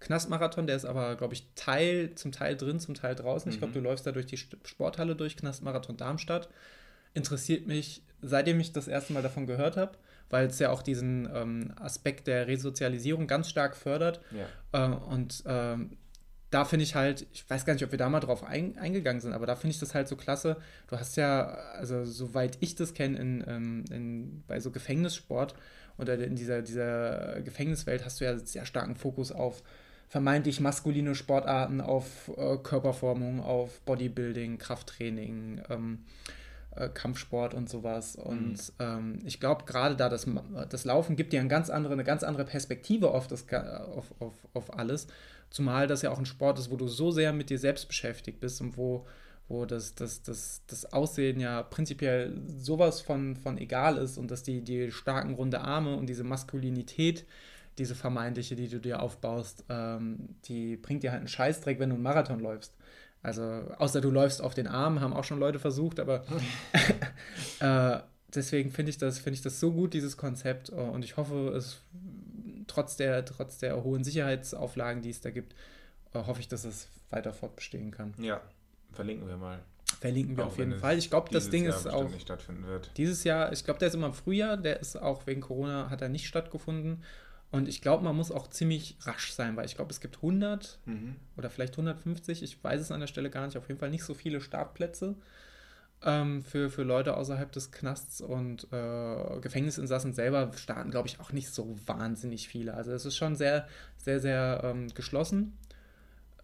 Knastmarathon, der ist aber, glaube ich, Teil, zum Teil drin, zum Teil draußen. Mhm. Ich glaube, du läufst da durch die Sporthalle durch, Knastmarathon Darmstadt. Interessiert mich, seitdem ich das erste Mal davon gehört habe, weil es ja auch diesen ähm, Aspekt der Resozialisierung ganz stark fördert. Ja. Äh, und ähm, da finde ich halt, ich weiß gar nicht, ob wir da mal drauf ein, eingegangen sind, aber da finde ich das halt so klasse. Du hast ja, also soweit ich das kenne, in, ähm, in, bei so Gefängnissport oder in dieser, dieser Gefängniswelt hast du ja sehr starken Fokus auf vermeintlich maskuline Sportarten auf äh, Körperformung, auf Bodybuilding, Krafttraining, ähm, äh, Kampfsport und sowas. Und mhm. ähm, ich glaube, gerade da das, das Laufen gibt dir eine ganz andere, eine ganz andere Perspektive auf, das, auf, auf, auf alles. Zumal das ja auch ein Sport ist, wo du so sehr mit dir selbst beschäftigt bist und wo, wo das, das, das, das Aussehen ja prinzipiell sowas von, von egal ist und dass die, die starken runde Arme und diese Maskulinität diese vermeintliche, die du dir aufbaust, ähm, die bringt dir halt einen Scheißdreck, wenn du einen Marathon läufst. Also, außer du läufst auf den Arm, haben auch schon Leute versucht, aber äh, deswegen finde ich, das, find ich das so gut, dieses Konzept. Und ich hoffe, es trotz der, trotz der hohen Sicherheitsauflagen, die es da gibt, äh, hoffe ich, dass es weiter fortbestehen kann. Ja, verlinken wir mal. Verlinken wir auch auf jeden Fall. Ich glaube, das Ding Jahr ist auch. Nicht stattfinden wird. Dieses Jahr, ich glaube, der ist immer im Frühjahr, der ist auch wegen Corona, hat er nicht stattgefunden. Und ich glaube, man muss auch ziemlich rasch sein, weil ich glaube, es gibt 100 mhm. oder vielleicht 150, ich weiß es an der Stelle gar nicht, auf jeden Fall nicht so viele Startplätze ähm, für, für Leute außerhalb des Knasts und äh, Gefängnisinsassen selber starten, glaube ich, auch nicht so wahnsinnig viele. Also es ist schon sehr, sehr, sehr ähm, geschlossen,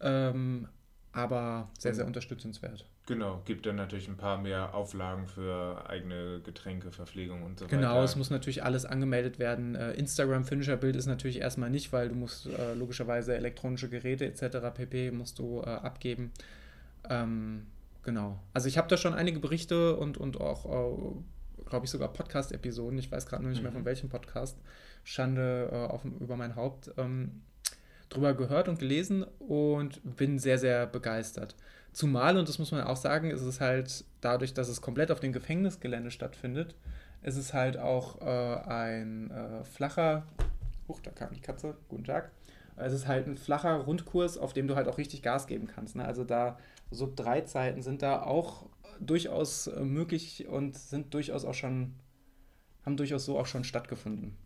ähm, aber sehr, sehr unterstützenswert. Genau, gibt dann natürlich ein paar mehr Auflagen für eigene Getränke, Verpflegung und so genau, weiter. Genau, es muss natürlich alles angemeldet werden. Äh, Instagram-Finisher-Bild ist natürlich erstmal nicht, weil du musst äh, logischerweise elektronische Geräte etc. pp. musst du äh, abgeben. Ähm, genau. Also ich habe da schon einige Berichte und, und auch, äh, glaube ich, sogar Podcast-Episoden. Ich weiß gerade noch nicht mhm. mehr von welchem Podcast. Schande auf, über mein Haupt. Ähm, drüber gehört und gelesen und bin sehr, sehr begeistert. Zumal, und das muss man auch sagen, ist es halt dadurch, dass es komplett auf dem Gefängnisgelände stattfindet, ist es halt auch äh, ein äh, flacher, huch, da kam die Katze, guten Tag, Es ist halt ein flacher Rundkurs, auf dem du halt auch richtig Gas geben kannst. Ne? Also da Sub-3-Zeiten sind da auch durchaus äh, möglich und sind durchaus auch schon, haben durchaus so auch schon stattgefunden.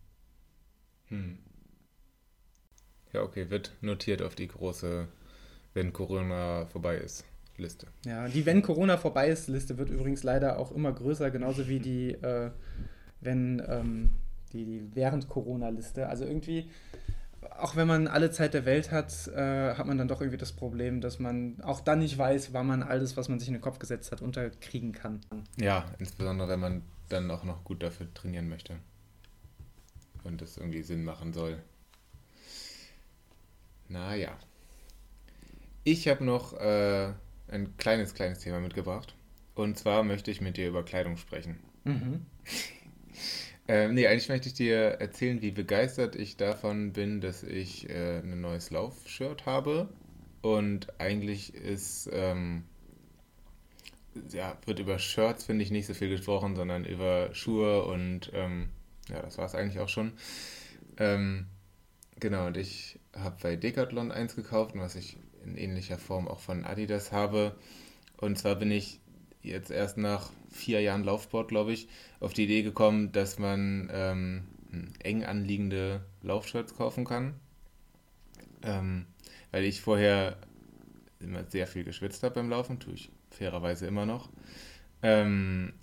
Hm. Ja, okay, wird notiert auf die große, wenn Corona vorbei ist, Liste. Ja, die wenn Corona vorbei ist Liste wird übrigens leider auch immer größer, genauso wie die, äh, wenn ähm, die, die während Corona-Liste. Also irgendwie auch wenn man alle Zeit der Welt hat, äh, hat man dann doch irgendwie das Problem, dass man auch dann nicht weiß, wann man alles, was man sich in den Kopf gesetzt hat, unterkriegen kann. Ja, insbesondere wenn man dann auch noch gut dafür trainieren möchte. Und das irgendwie Sinn machen soll. Naja. Ich habe noch äh, ein kleines, kleines Thema mitgebracht. Und zwar möchte ich mit dir über Kleidung sprechen. Mhm. Ähm, nee, eigentlich möchte ich dir erzählen, wie begeistert ich davon bin, dass ich äh, ein neues Laufshirt habe. Und eigentlich ist, ähm, ja, wird über Shirts, finde ich, nicht so viel gesprochen, sondern über Schuhe und ähm, ja, das war es eigentlich auch schon. Ähm, genau, und ich habe bei Decathlon eins gekauft, was ich in ähnlicher Form auch von Adidas habe. Und zwar bin ich jetzt erst nach vier Jahren Laufsport, glaube ich, auf die Idee gekommen, dass man ähm, eng anliegende Laufshirts kaufen kann. Ähm, weil ich vorher immer sehr viel geschwitzt habe beim Laufen, tue ich fairerweise immer noch. Ähm,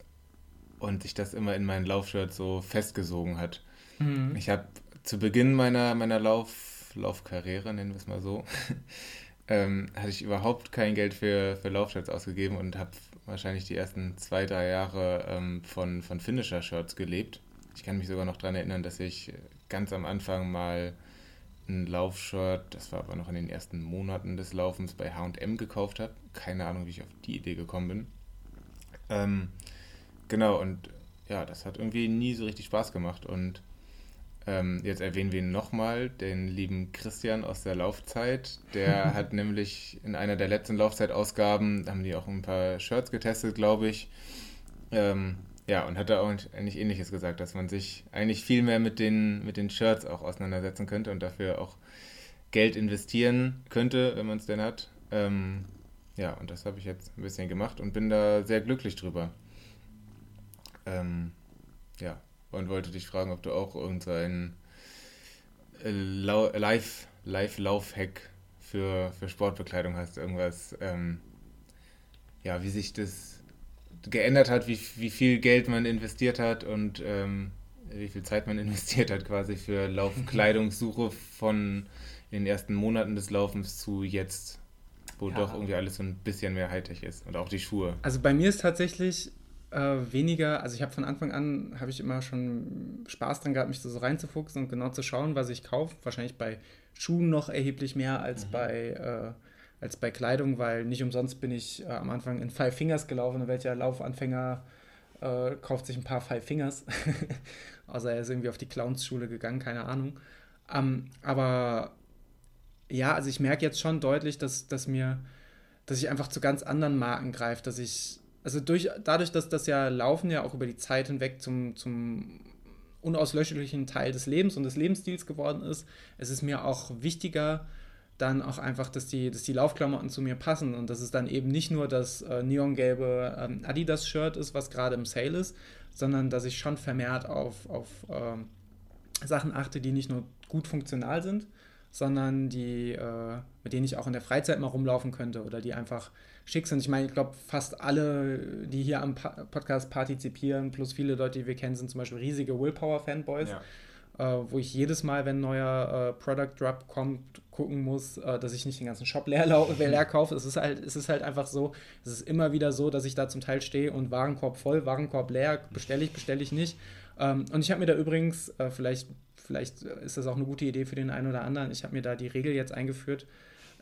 und sich das immer in mein Laufshirt so festgesogen hat. Mhm. Ich habe zu Beginn meiner, meiner Lauf, Laufkarriere, nennen wir es mal so, ähm, hatte ich überhaupt kein Geld für, für Laufshirts ausgegeben und habe wahrscheinlich die ersten zwei, drei Jahre ähm, von, von Finisher-Shirts gelebt. Ich kann mich sogar noch daran erinnern, dass ich ganz am Anfang mal ein Laufshirt, das war aber noch in den ersten Monaten des Laufens, bei HM gekauft habe. Keine Ahnung, wie ich auf die Idee gekommen bin. Ähm, genau, und ja, das hat irgendwie nie so richtig Spaß gemacht. Und ähm, jetzt erwähnen wir ihn nochmal, den lieben Christian aus der Laufzeit. Der hat nämlich in einer der letzten Laufzeitausgaben, haben die auch ein paar Shirts getestet, glaube ich. Ähm, ja, und hat da auch eigentlich Ähnliches gesagt, dass man sich eigentlich viel mehr mit den, mit den Shirts auch auseinandersetzen könnte und dafür auch Geld investieren könnte, wenn man es denn hat. Ähm, ja, und das habe ich jetzt ein bisschen gemacht und bin da sehr glücklich drüber. Ähm, ja, und wollte dich fragen, ob du auch irgendein äh, Live, Live-Lauf-Hack für, für Sportbekleidung hast. Irgendwas, ähm, ja, wie sich das geändert hat, wie, wie viel Geld man investiert hat und ähm, wie viel Zeit man investiert hat quasi für Laufkleidungssuche von den ersten Monaten des Laufens zu jetzt, wo ja. doch irgendwie alles so ein bisschen mehr Hightech ist und auch die Schuhe. Also bei mir ist tatsächlich äh, weniger, also ich habe von Anfang an, habe ich immer schon Spaß dran gehabt, mich so reinzufuchsen und genau zu schauen, was ich kaufe. Wahrscheinlich bei Schuhen noch erheblich mehr als, mhm. bei, äh, als bei Kleidung, weil nicht umsonst bin ich äh, am Anfang in Five Fingers gelaufen. Welcher Laufanfänger äh, kauft sich ein paar Five Fingers? Außer er ist irgendwie auf die Clowns-Schule gegangen, keine Ahnung. Ähm, aber ja, also ich merke jetzt schon deutlich, dass, dass mir, dass ich einfach zu ganz anderen Marken greife, dass ich also durch, dadurch, dass das ja Laufen ja auch über die Zeit hinweg zum, zum unauslöschlichen Teil des Lebens und des Lebensstils geworden ist, es ist mir auch wichtiger, dann auch einfach, dass die, dass die Laufklamotten zu mir passen und dass es dann eben nicht nur das äh, neongelbe ähm, Adidas-Shirt ist, was gerade im Sale ist, sondern dass ich schon vermehrt auf, auf äh, Sachen achte, die nicht nur gut funktional sind, sondern die, äh, mit denen ich auch in der Freizeit mal rumlaufen könnte oder die einfach schick sind. Ich meine, ich glaube, fast alle, die hier am pa Podcast partizipieren, plus viele Leute, die wir kennen, sind zum Beispiel riesige Willpower-Fanboys. Ja. Äh, wo ich jedes Mal, wenn ein neuer äh, Product Drop kommt, gucken muss, äh, dass ich nicht den ganzen Shop leer, leer kaufe. Es ist, halt, es ist halt einfach so, es ist immer wieder so, dass ich da zum Teil stehe und Warenkorb voll, Warenkorb leer, bestelle ich, bestelle ich nicht. Ähm, und ich habe mir da übrigens, äh, vielleicht, vielleicht ist das auch eine gute Idee für den einen oder anderen, ich habe mir da die Regel jetzt eingeführt,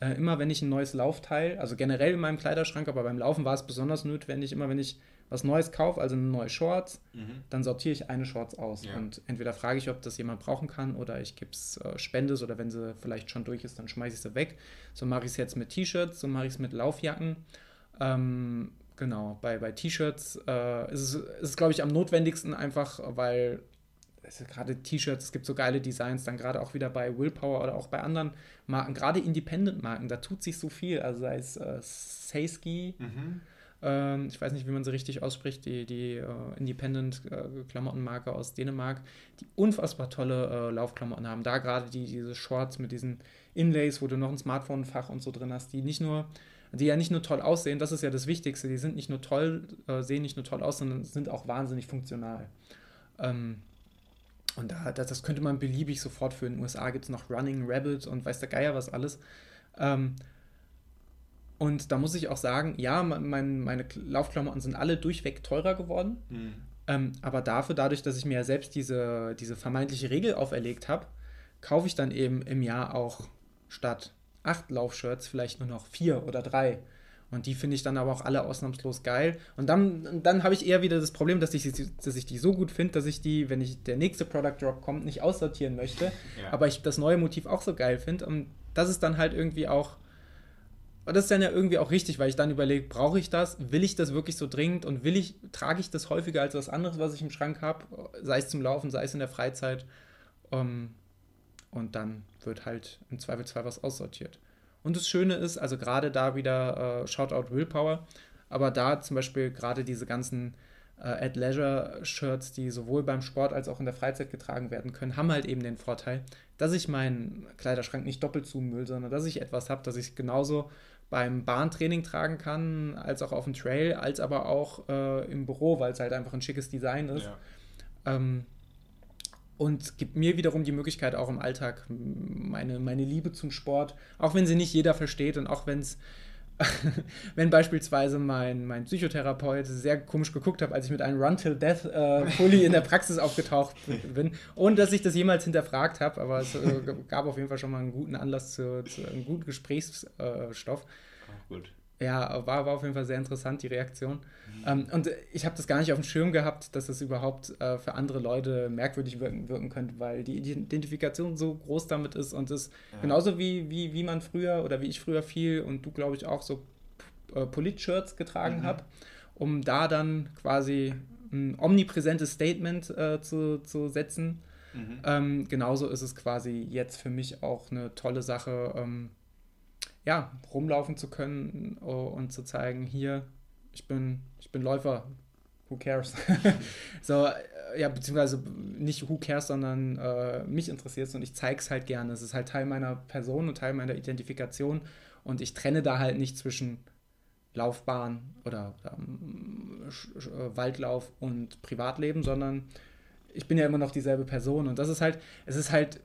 äh, immer wenn ich ein neues Laufteil, also generell in meinem Kleiderschrank, aber beim Laufen war es besonders notwendig, immer wenn ich was Neues kaufe, also eine neue Shorts, mhm. dann sortiere ich eine Shorts aus. Ja. Und entweder frage ich, ob das jemand brauchen kann oder ich gebe es äh, Spendes oder wenn sie vielleicht schon durch ist, dann schmeiße ich sie weg. So mache ich es jetzt mit T-Shirts, so mache ich es mit Laufjacken. Ähm, genau, bei, bei T-Shirts äh, ist es, ist es glaube ich, am notwendigsten einfach, weil also gerade T-Shirts, es gibt so geile Designs, dann gerade auch wieder bei Willpower oder auch bei anderen Marken, gerade Independent-Marken, da tut sich so viel, also sei es äh, Seiski, mhm. ähm, ich weiß nicht, wie man sie richtig ausspricht, die, die äh, Independent-Klamottenmarke aus Dänemark, die unfassbar tolle äh, Laufklamotten haben, da gerade die, diese Shorts mit diesen Inlays, wo du noch ein Smartphone-Fach und so drin hast, die nicht nur die ja nicht nur toll aussehen, das ist ja das Wichtigste, die sind nicht nur toll, äh, sehen nicht nur toll aus, sondern sind auch wahnsinnig funktional. Ähm, und da, das, das, könnte man beliebig sofort für In den USA gibt es noch Running Rabbit und weiß der Geier was alles. Ähm, und da muss ich auch sagen, ja, mein, meine Laufklamotten sind alle durchweg teurer geworden. Mhm. Ähm, aber dafür, dadurch, dass ich mir ja selbst diese, diese vermeintliche Regel auferlegt habe, kaufe ich dann eben im Jahr auch statt acht Laufshirts vielleicht nur noch vier oder drei. Und die finde ich dann aber auch alle ausnahmslos geil. Und dann, dann habe ich eher wieder das Problem, dass ich, dass ich die so gut finde, dass ich die, wenn ich der nächste Product Drop kommt, nicht aussortieren möchte. Ja. Aber ich das neue Motiv auch so geil finde. Und das ist dann halt irgendwie auch. Das ist dann ja irgendwie auch richtig, weil ich dann überlege, brauche ich das? Will ich das wirklich so dringend? Und will ich, trage ich das häufiger als was anderes, was ich im Schrank habe? Sei es zum Laufen, sei es in der Freizeit. Um, ähm, und dann wird halt im Zweifelsfall was aussortiert. Und das Schöne ist, also gerade da wieder äh, Shoutout Willpower, aber da zum Beispiel gerade diese ganzen äh, At Leisure Shirts, die sowohl beim Sport als auch in der Freizeit getragen werden können, haben halt eben den Vorteil, dass ich meinen Kleiderschrank nicht doppelt zumüll, sondern dass ich etwas habe, das ich genauso beim Bahntraining tragen kann, als auch auf dem Trail, als aber auch äh, im Büro, weil es halt einfach ein schickes Design ist. Ja. Ähm, und gibt mir wiederum die Möglichkeit, auch im Alltag meine, meine Liebe zum Sport, auch wenn sie nicht jeder versteht und auch wenn es wenn beispielsweise mein, mein Psychotherapeut sehr komisch geguckt hat, als ich mit einem Run Till Death äh, Pulli in der Praxis aufgetaucht bin, ohne dass ich das jemals hinterfragt habe, aber es äh, gab auf jeden Fall schon mal einen guten Anlass zu, zu einem guten Gesprächsstoff. Äh, gut. Ja, war, war auf jeden Fall sehr interessant, die Reaktion. Mhm. Ähm, und ich habe das gar nicht auf dem Schirm gehabt, dass es überhaupt äh, für andere Leute merkwürdig wirken, wirken könnte, weil die Identifikation so groß damit ist und es ja. genauso wie, wie, wie man früher oder wie ich früher viel und du, glaube ich, auch so äh, Polit-Shirts getragen mhm. habe, um da dann quasi ein omnipräsentes Statement äh, zu, zu setzen. Mhm. Ähm, genauso ist es quasi jetzt für mich auch eine tolle Sache. Ähm, ja, rumlaufen zu können und zu zeigen, hier, ich bin, ich bin Läufer, who cares? so, äh, ja, beziehungsweise nicht who cares, sondern äh, mich interessiert es und ich zeige es halt gerne. Es ist halt Teil meiner Person und Teil meiner Identifikation und ich trenne da halt nicht zwischen Laufbahn oder ähm, äh, Waldlauf und Privatleben, sondern ich bin ja immer noch dieselbe Person und das ist halt, es ist halt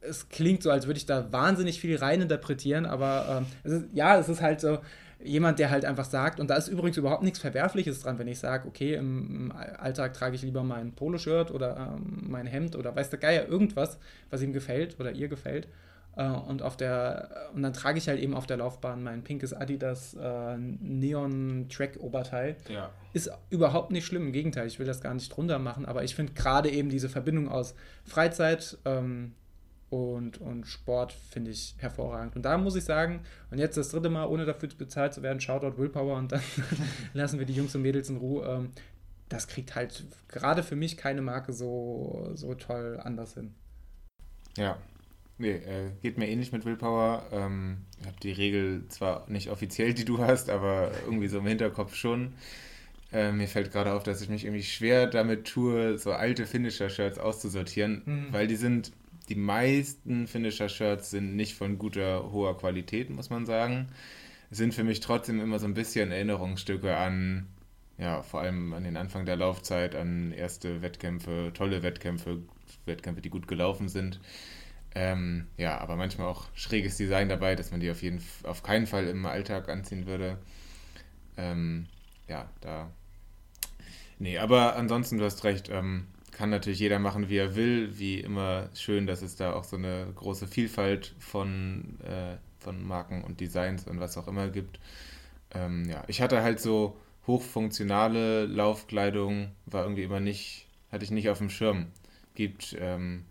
es klingt so, als würde ich da wahnsinnig viel reininterpretieren, aber ähm, es ist, ja, es ist halt so jemand, der halt einfach sagt, und da ist übrigens überhaupt nichts Verwerfliches dran, wenn ich sage, okay, im, im, Alltag trage ich lieber mein Poloshirt oder ähm, mein Hemd oder weiß der Geier irgendwas, was ihm gefällt oder ihr gefällt. Äh, und auf der und dann trage ich halt eben auf der Laufbahn mein pinkes Adidas äh, Neon Track Oberteil. Ja. Ist überhaupt nicht schlimm, im Gegenteil, ich will das gar nicht drunter machen, aber ich finde gerade eben diese Verbindung aus Freizeit, ähm, und, und Sport finde ich hervorragend. Und da muss ich sagen, und jetzt das dritte Mal, ohne dafür bezahlt zu werden, Shoutout Willpower und dann lassen wir die Jungs und Mädels in Ruhe. Ähm, das kriegt halt gerade für mich keine Marke so, so toll anders hin. Ja, nee, äh, geht mir ähnlich mit Willpower. Ähm, ich habe die Regel zwar nicht offiziell, die du hast, aber irgendwie so im Hinterkopf schon. Äh, mir fällt gerade auf, dass ich mich irgendwie schwer damit tue, so alte Finisher-Shirts auszusortieren, mhm. weil die sind die meisten Finisher-Shirts sind nicht von guter, hoher Qualität, muss man sagen. Sind für mich trotzdem immer so ein bisschen Erinnerungsstücke an, ja, vor allem an den Anfang der Laufzeit, an erste Wettkämpfe, tolle Wettkämpfe, Wettkämpfe, die gut gelaufen sind. Ähm, ja, aber manchmal auch schräges Design dabei, dass man die auf, jeden, auf keinen Fall im Alltag anziehen würde. Ähm, ja, da. Nee, aber ansonsten, du hast recht. Ähm, kann natürlich jeder machen, wie er will. Wie immer schön, dass es da auch so eine große Vielfalt von, äh, von Marken und Designs und was auch immer gibt. Ähm, ja, ich hatte halt so hochfunktionale Laufkleidung, war irgendwie immer nicht, hatte ich nicht auf dem Schirm. Gibt, ähm,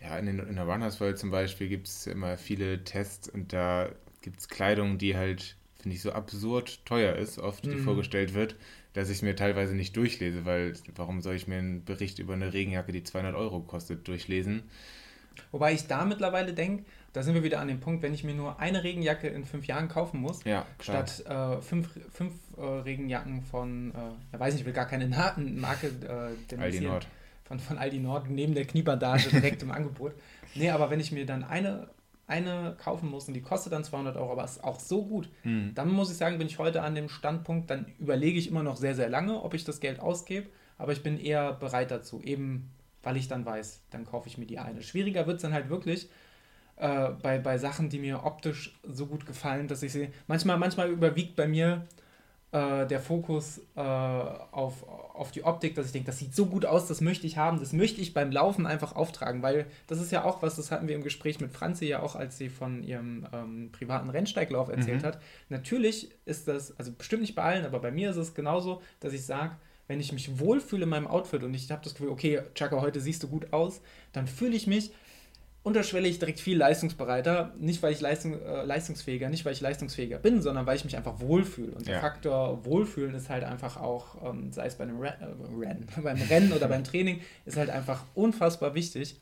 ja, in, den, in der Runners World zum Beispiel gibt es immer viele Tests und da gibt es Kleidung, die halt, finde ich, so absurd teuer ist, oft, die mhm. vorgestellt wird dass ich mir teilweise nicht durchlese, weil warum soll ich mir einen Bericht über eine Regenjacke, die 200 Euro kostet, durchlesen? Wobei ich da mittlerweile denke, da sind wir wieder an dem Punkt, wenn ich mir nur eine Regenjacke in fünf Jahren kaufen muss, ja, statt äh, fünf, fünf äh, Regenjacken von, äh, ich weiß nicht, ich will gar keine Na Marke äh, Aldi Nord. Von, von Aldi Nord neben der Kniebandage direkt im Angebot. Nee, aber wenn ich mir dann eine, eine kaufen muss und die kostet dann 200 Euro, aber ist auch so gut, mhm. dann muss ich sagen, bin ich heute an dem Standpunkt, dann überlege ich immer noch sehr, sehr lange, ob ich das Geld ausgebe, aber ich bin eher bereit dazu, eben weil ich dann weiß, dann kaufe ich mir die eine. Schwieriger wird es dann halt wirklich, äh, bei, bei Sachen, die mir optisch so gut gefallen, dass ich sie. Manchmal, manchmal überwiegt bei mir äh, der Fokus äh, auf, auf die Optik, dass ich denke, das sieht so gut aus, das möchte ich haben, das möchte ich beim Laufen einfach auftragen, weil das ist ja auch was, das hatten wir im Gespräch mit Franzi ja auch, als sie von ihrem ähm, privaten Rennsteiglauf erzählt mhm. hat. Natürlich ist das, also bestimmt nicht bei allen, aber bei mir ist es genauso, dass ich sage, wenn ich mich wohlfühle in meinem Outfit und ich habe das Gefühl, okay, Chaka, heute siehst du gut aus, dann fühle ich mich unterschwellig direkt viel leistungsbereiter. Nicht, weil ich Leistung, äh, leistungsfähiger, nicht, weil ich leistungsfähiger bin, sondern weil ich mich einfach wohlfühle. Und der ja. Faktor Wohlfühlen ist halt einfach auch, ähm, sei es bei einem Re äh, Rennen, beim Rennen oder beim Training, ist halt einfach unfassbar wichtig.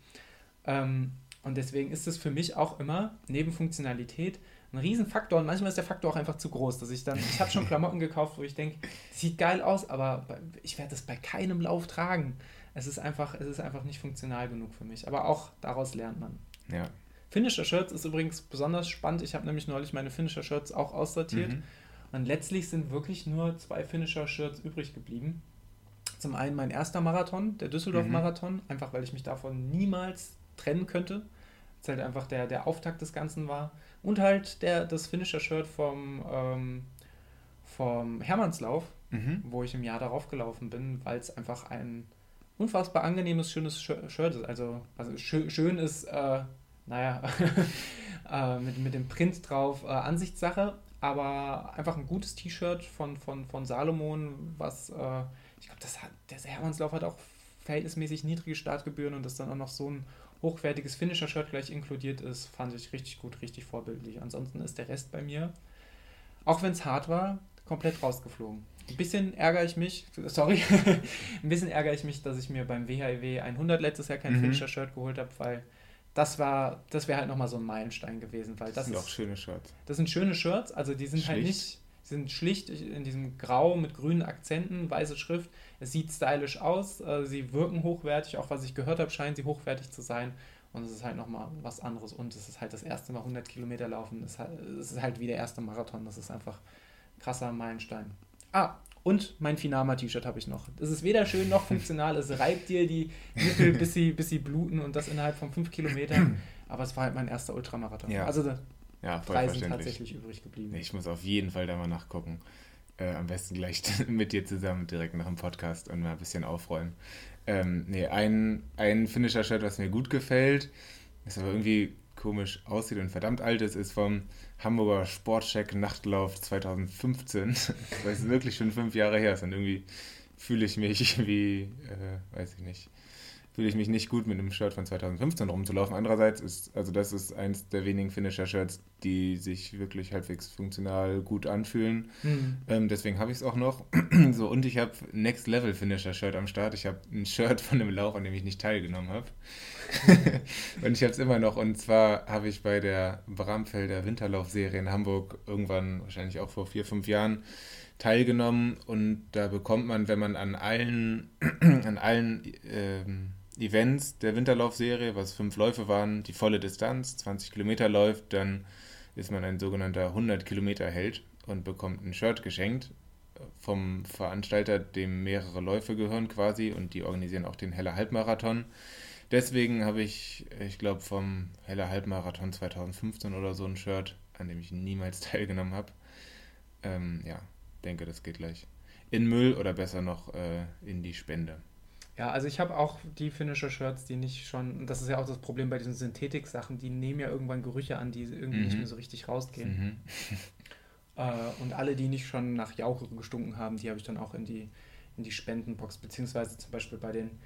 Ähm, und deswegen ist es für mich auch immer neben Funktionalität ein Riesenfaktor und manchmal ist der Faktor auch einfach zu groß, dass ich dann, ich habe schon Klamotten gekauft, wo ich denke, sieht geil aus, aber ich werde das bei keinem Lauf tragen es ist einfach, es ist einfach nicht funktional genug für mich. Aber auch daraus lernt man. Ja. Finisher Shirts ist übrigens besonders spannend. Ich habe nämlich neulich meine Finisher Shirts auch aussortiert. Mhm. Und letztlich sind wirklich nur zwei Finisher Shirts übrig geblieben. Zum einen mein erster Marathon, der Düsseldorf-Marathon, mhm. einfach weil ich mich davon niemals trennen könnte. Es halt einfach der, der Auftakt des Ganzen war. Und halt der, das Finisher-Shirt vom, ähm, vom Hermannslauf, mhm. wo ich im Jahr darauf gelaufen bin, weil es einfach ein unfassbar angenehmes, schönes Shirt. Also, also schön, schön ist, äh, naja, äh, mit, mit dem Print drauf, äh, Ansichtssache, aber einfach ein gutes T-Shirt von, von, von Salomon, was, äh, ich glaube, der Hermannslauf hat auch verhältnismäßig niedrige Startgebühren und dass dann auch noch so ein hochwertiges Finisher-Shirt gleich inkludiert ist, fand ich richtig gut, richtig vorbildlich. Ansonsten ist der Rest bei mir, auch wenn es hart war, komplett rausgeflogen. Ein bisschen ärgere ich mich, sorry, ein bisschen ärgere ich mich, dass ich mir beim WHIW 100 letztes Jahr kein mhm. Finisher-Shirt geholt habe, weil das war, das wäre halt nochmal so ein Meilenstein gewesen, weil das, das sind ist, auch schöne Shirts. Das sind schöne Shirts, also die sind halt schlicht. halt nicht, sind schlicht in diesem Grau mit grünen Akzenten, weiße Schrift. Es sieht stylisch aus, äh, sie wirken hochwertig, auch was ich gehört habe, scheinen sie hochwertig zu sein. Und es ist halt nochmal was anderes. Und es ist halt das erste Mal 100 Kilometer laufen. Es ist halt wie der erste Marathon. Das ist einfach krasser Meilenstein. Ah, und mein Finama-T-Shirt habe ich noch. Das ist weder schön noch funktional. Es reibt dir die Nippel, bis sie, bis sie bluten und das innerhalb von fünf Kilometern. Aber es war halt mein erster Ultramarathon. Ja. Also ja, drei sind tatsächlich übrig geblieben. Ich muss auf jeden Fall da mal nachgucken. Äh, am besten gleich mit dir zusammen direkt nach dem Podcast und mal ein bisschen aufräumen. Ähm, nee, ein, ein Finisher-Shirt, was mir gut gefällt, ist aber irgendwie komisch aussieht und verdammt alt ist, ist vom Hamburger Sportcheck Nachtlauf 2015. das ist wirklich schon fünf Jahre her. Und irgendwie fühle ich mich wie, äh, weiß ich nicht, fühle ich mich nicht gut mit einem Shirt von 2015 rumzulaufen. Andererseits ist, also das ist eins der wenigen Finisher-Shirts, die sich wirklich halbwegs funktional gut anfühlen. Mhm. Ähm, deswegen habe ich es auch noch. so, und ich habe Next Level Finisher-Shirt am Start. Ich habe ein Shirt von einem Lauf, an dem ich nicht teilgenommen habe. und ich habe es immer noch. Und zwar habe ich bei der Bramfelder Winterlaufserie in Hamburg irgendwann, wahrscheinlich auch vor vier, fünf Jahren, teilgenommen. Und da bekommt man, wenn man an allen, an allen ähm, Events der Winterlaufserie, was fünf Läufe waren, die volle Distanz, 20 Kilometer läuft, dann ist man ein sogenannter 100 Kilometer Held und bekommt ein Shirt geschenkt vom Veranstalter, dem mehrere Läufe gehören quasi und die organisieren auch den Heller Halbmarathon. Deswegen habe ich, ich glaube, vom Heller Halbmarathon 2015 oder so ein Shirt, an dem ich niemals teilgenommen habe. Ähm, ja, denke, das geht gleich in Müll oder besser noch äh, in die Spende. Ja, also ich habe auch die Finisher-Shirts, die nicht schon, das ist ja auch das Problem bei diesen Synthetik-Sachen, die nehmen ja irgendwann Gerüche an, die irgendwie mhm. nicht mehr so richtig rausgehen. Mhm. Äh, und alle, die nicht schon nach Jauche gestunken haben, die habe ich dann auch in die, in die Spendenbox, beziehungsweise zum Beispiel bei den,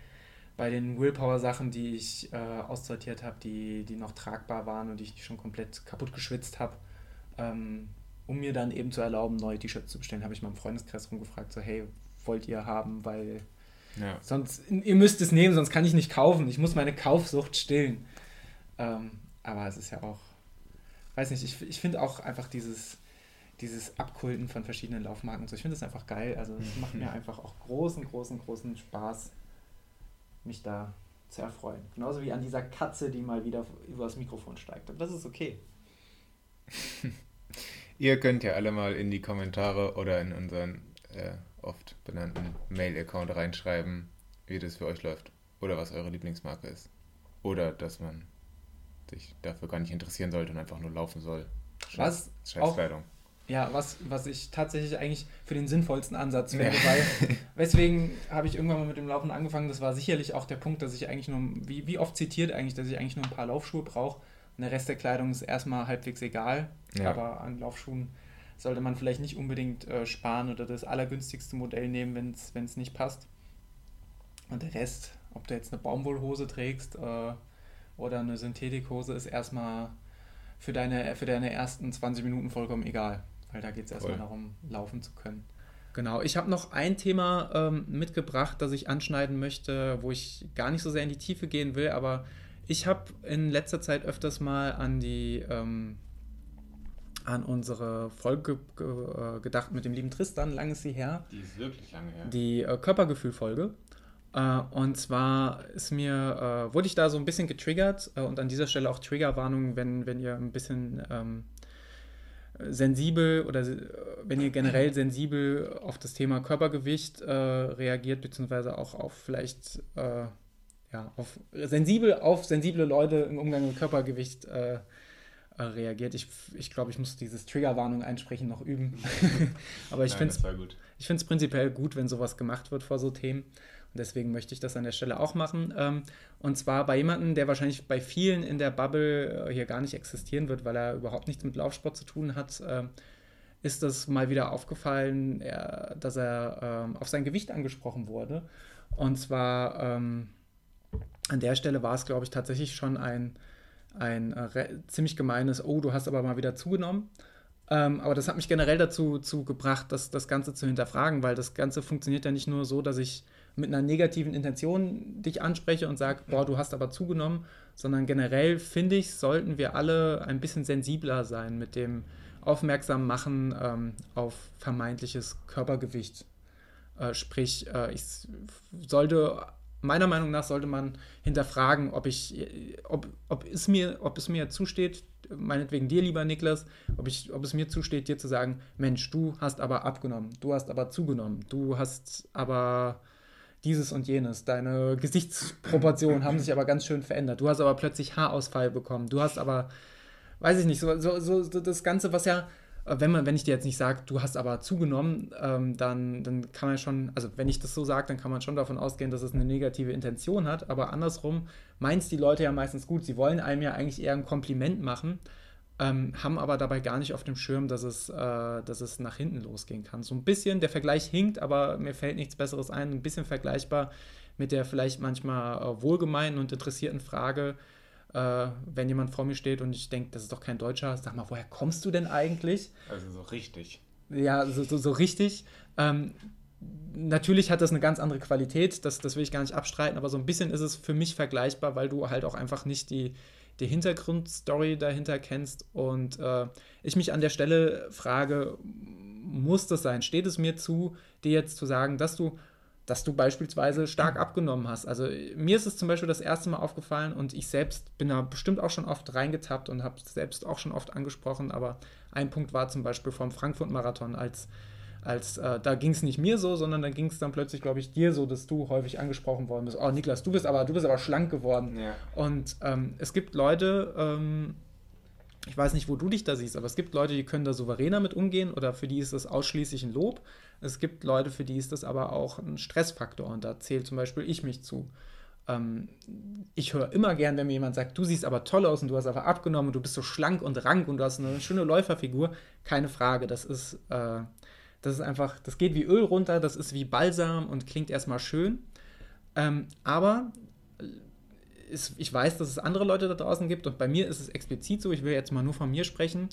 bei den Willpower-Sachen, die ich äh, aussortiert habe, die, die noch tragbar waren und die ich schon komplett kaputt geschwitzt habe, ähm, um mir dann eben zu erlauben, neue T-Shirts zu bestellen, habe ich meinem Freundeskreis rumgefragt, so hey, wollt ihr haben, weil ja. sonst, ihr müsst es nehmen, sonst kann ich nicht kaufen. Ich muss meine Kaufsucht stillen. Ähm, aber es ist ja auch, weiß nicht, ich, ich finde auch einfach dieses, dieses Abkulten von verschiedenen Laufmarken so, ich finde das einfach geil. Also es macht mir einfach auch großen, großen, großen Spaß, mich da zu erfreuen. Genauso wie an dieser Katze, die mal wieder über das Mikrofon steigt. Und das ist okay. Ihr könnt ja alle mal in die Kommentare oder in unseren äh, oft benannten Mail-Account reinschreiben, wie das für euch läuft. Oder was eure Lieblingsmarke ist. Oder dass man sich dafür gar nicht interessieren sollte und einfach nur laufen soll. Scheiß, was? Scheißkleidung. Ja, was, was ich tatsächlich eigentlich für den sinnvollsten Ansatz finde, ja. weil weswegen habe ich irgendwann mal mit dem Laufen angefangen. Das war sicherlich auch der Punkt, dass ich eigentlich nur, wie, wie oft zitiert eigentlich, dass ich eigentlich nur ein paar Laufschuhe brauche und der Rest der Kleidung ist erstmal halbwegs egal. Ja. Aber an Laufschuhen sollte man vielleicht nicht unbedingt äh, sparen oder das allergünstigste Modell nehmen, wenn es nicht passt. Und der Rest, ob du jetzt eine Baumwollhose trägst äh, oder eine Synthetikhose, ist erstmal für deine, für deine ersten 20 Minuten vollkommen egal. Weil da geht es erstmal darum, laufen zu können. Genau, ich habe noch ein Thema ähm, mitgebracht, das ich anschneiden möchte, wo ich gar nicht so sehr in die Tiefe gehen will, aber ich habe in letzter Zeit öfters mal an die ähm, an unsere Folge ge äh, gedacht mit dem lieben Tristan, lange ist sie her. Die ist wirklich lange her. Die äh, Körpergefühl-Folge. Äh, und zwar ist mir, äh, wurde ich da so ein bisschen getriggert äh, und an dieser Stelle auch Triggerwarnung, wenn, wenn ihr ein bisschen ähm, sensibel oder wenn ihr generell sensibel auf das Thema Körpergewicht reagiert, beziehungsweise auch auf vielleicht ja, auf sensibel auf sensible Leute im Umgang mit Körpergewicht äh, äh, reagiert. Ich, ich glaube, ich muss dieses Triggerwarnung einsprechen noch üben. Aber ich finde es prinzipiell gut, wenn sowas gemacht wird vor so Themen. Und deswegen möchte ich das an der Stelle auch machen. Ähm, und zwar bei jemandem, der wahrscheinlich bei vielen in der Bubble äh, hier gar nicht existieren wird, weil er überhaupt nichts mit Laufsport zu tun hat, äh, ist das mal wieder aufgefallen, er, dass er ähm, auf sein Gewicht angesprochen wurde. Und zwar ähm, an der Stelle war es, glaube ich, tatsächlich schon ein, ein äh, ziemlich gemeines, oh, du hast aber mal wieder zugenommen. Ähm, aber das hat mich generell dazu, dazu gebracht, das, das Ganze zu hinterfragen, weil das Ganze funktioniert ja nicht nur so, dass ich mit einer negativen Intention dich anspreche und sage, boah, du hast aber zugenommen, sondern generell finde ich, sollten wir alle ein bisschen sensibler sein mit dem aufmerksam machen ähm, auf vermeintliches Körpergewicht. Äh, sprich, äh, ich sollte meiner Meinung nach sollte man hinterfragen, ob ich, ob, ob, es mir, ob es mir zusteht, meinetwegen dir, lieber Niklas, ob, ich, ob es mir zusteht, dir zu sagen, Mensch, du hast aber abgenommen, du hast aber zugenommen, du hast aber dieses und jenes, deine Gesichtsproportionen haben sich aber ganz schön verändert, du hast aber plötzlich Haarausfall bekommen, du hast aber, weiß ich nicht, so, so, so das Ganze, was ja äh, wenn man, wenn ich dir jetzt nicht sage, du hast aber zugenommen, ähm, dann, dann kann man schon, also wenn ich das so sage, dann kann man schon davon ausgehen, dass es eine negative Intention hat. Aber andersrum meint die Leute ja meistens gut. Sie wollen einem ja eigentlich eher ein Kompliment machen, ähm, haben aber dabei gar nicht auf dem Schirm, dass es, äh, dass es nach hinten losgehen kann. So ein bisschen, der Vergleich hinkt, aber mir fällt nichts Besseres ein, ein bisschen vergleichbar mit der vielleicht manchmal äh, wohlgemeinten und interessierten Frage, äh, wenn jemand vor mir steht und ich denke, das ist doch kein Deutscher, sag mal, woher kommst du denn eigentlich? Also so richtig. Ja, so, so, so richtig. Ähm, natürlich hat das eine ganz andere Qualität, das, das will ich gar nicht abstreiten, aber so ein bisschen ist es für mich vergleichbar, weil du halt auch einfach nicht die, die Hintergrundstory dahinter kennst und äh, ich mich an der Stelle frage, muss das sein? Steht es mir zu, dir jetzt zu sagen, dass du dass du beispielsweise stark abgenommen hast. Also mir ist es zum Beispiel das erste Mal aufgefallen und ich selbst bin da bestimmt auch schon oft reingetappt und habe es selbst auch schon oft angesprochen, aber ein Punkt war zum Beispiel vom Frankfurt-Marathon, als, als äh, da ging es nicht mir so, sondern da ging es dann plötzlich, glaube ich, dir so, dass du häufig angesprochen worden bist. Oh, Niklas, du bist aber, du bist aber schlank geworden. Ja. Und ähm, es gibt Leute, ähm, ich weiß nicht, wo du dich da siehst, aber es gibt Leute, die können da souveräner mit umgehen oder für die ist das ausschließlich ein Lob. Es gibt Leute, für die ist das aber auch ein Stressfaktor und da zählt zum Beispiel ich mich zu. Ähm, ich höre immer gern, wenn mir jemand sagt, du siehst aber toll aus und du hast aber abgenommen und du bist so schlank und rank und du hast eine schöne Läuferfigur. Keine Frage, das ist, äh, das ist einfach, das geht wie Öl runter, das ist wie Balsam und klingt erstmal schön. Ähm, aber ist, ich weiß, dass es andere Leute da draußen gibt und bei mir ist es explizit so, ich will jetzt mal nur von mir sprechen.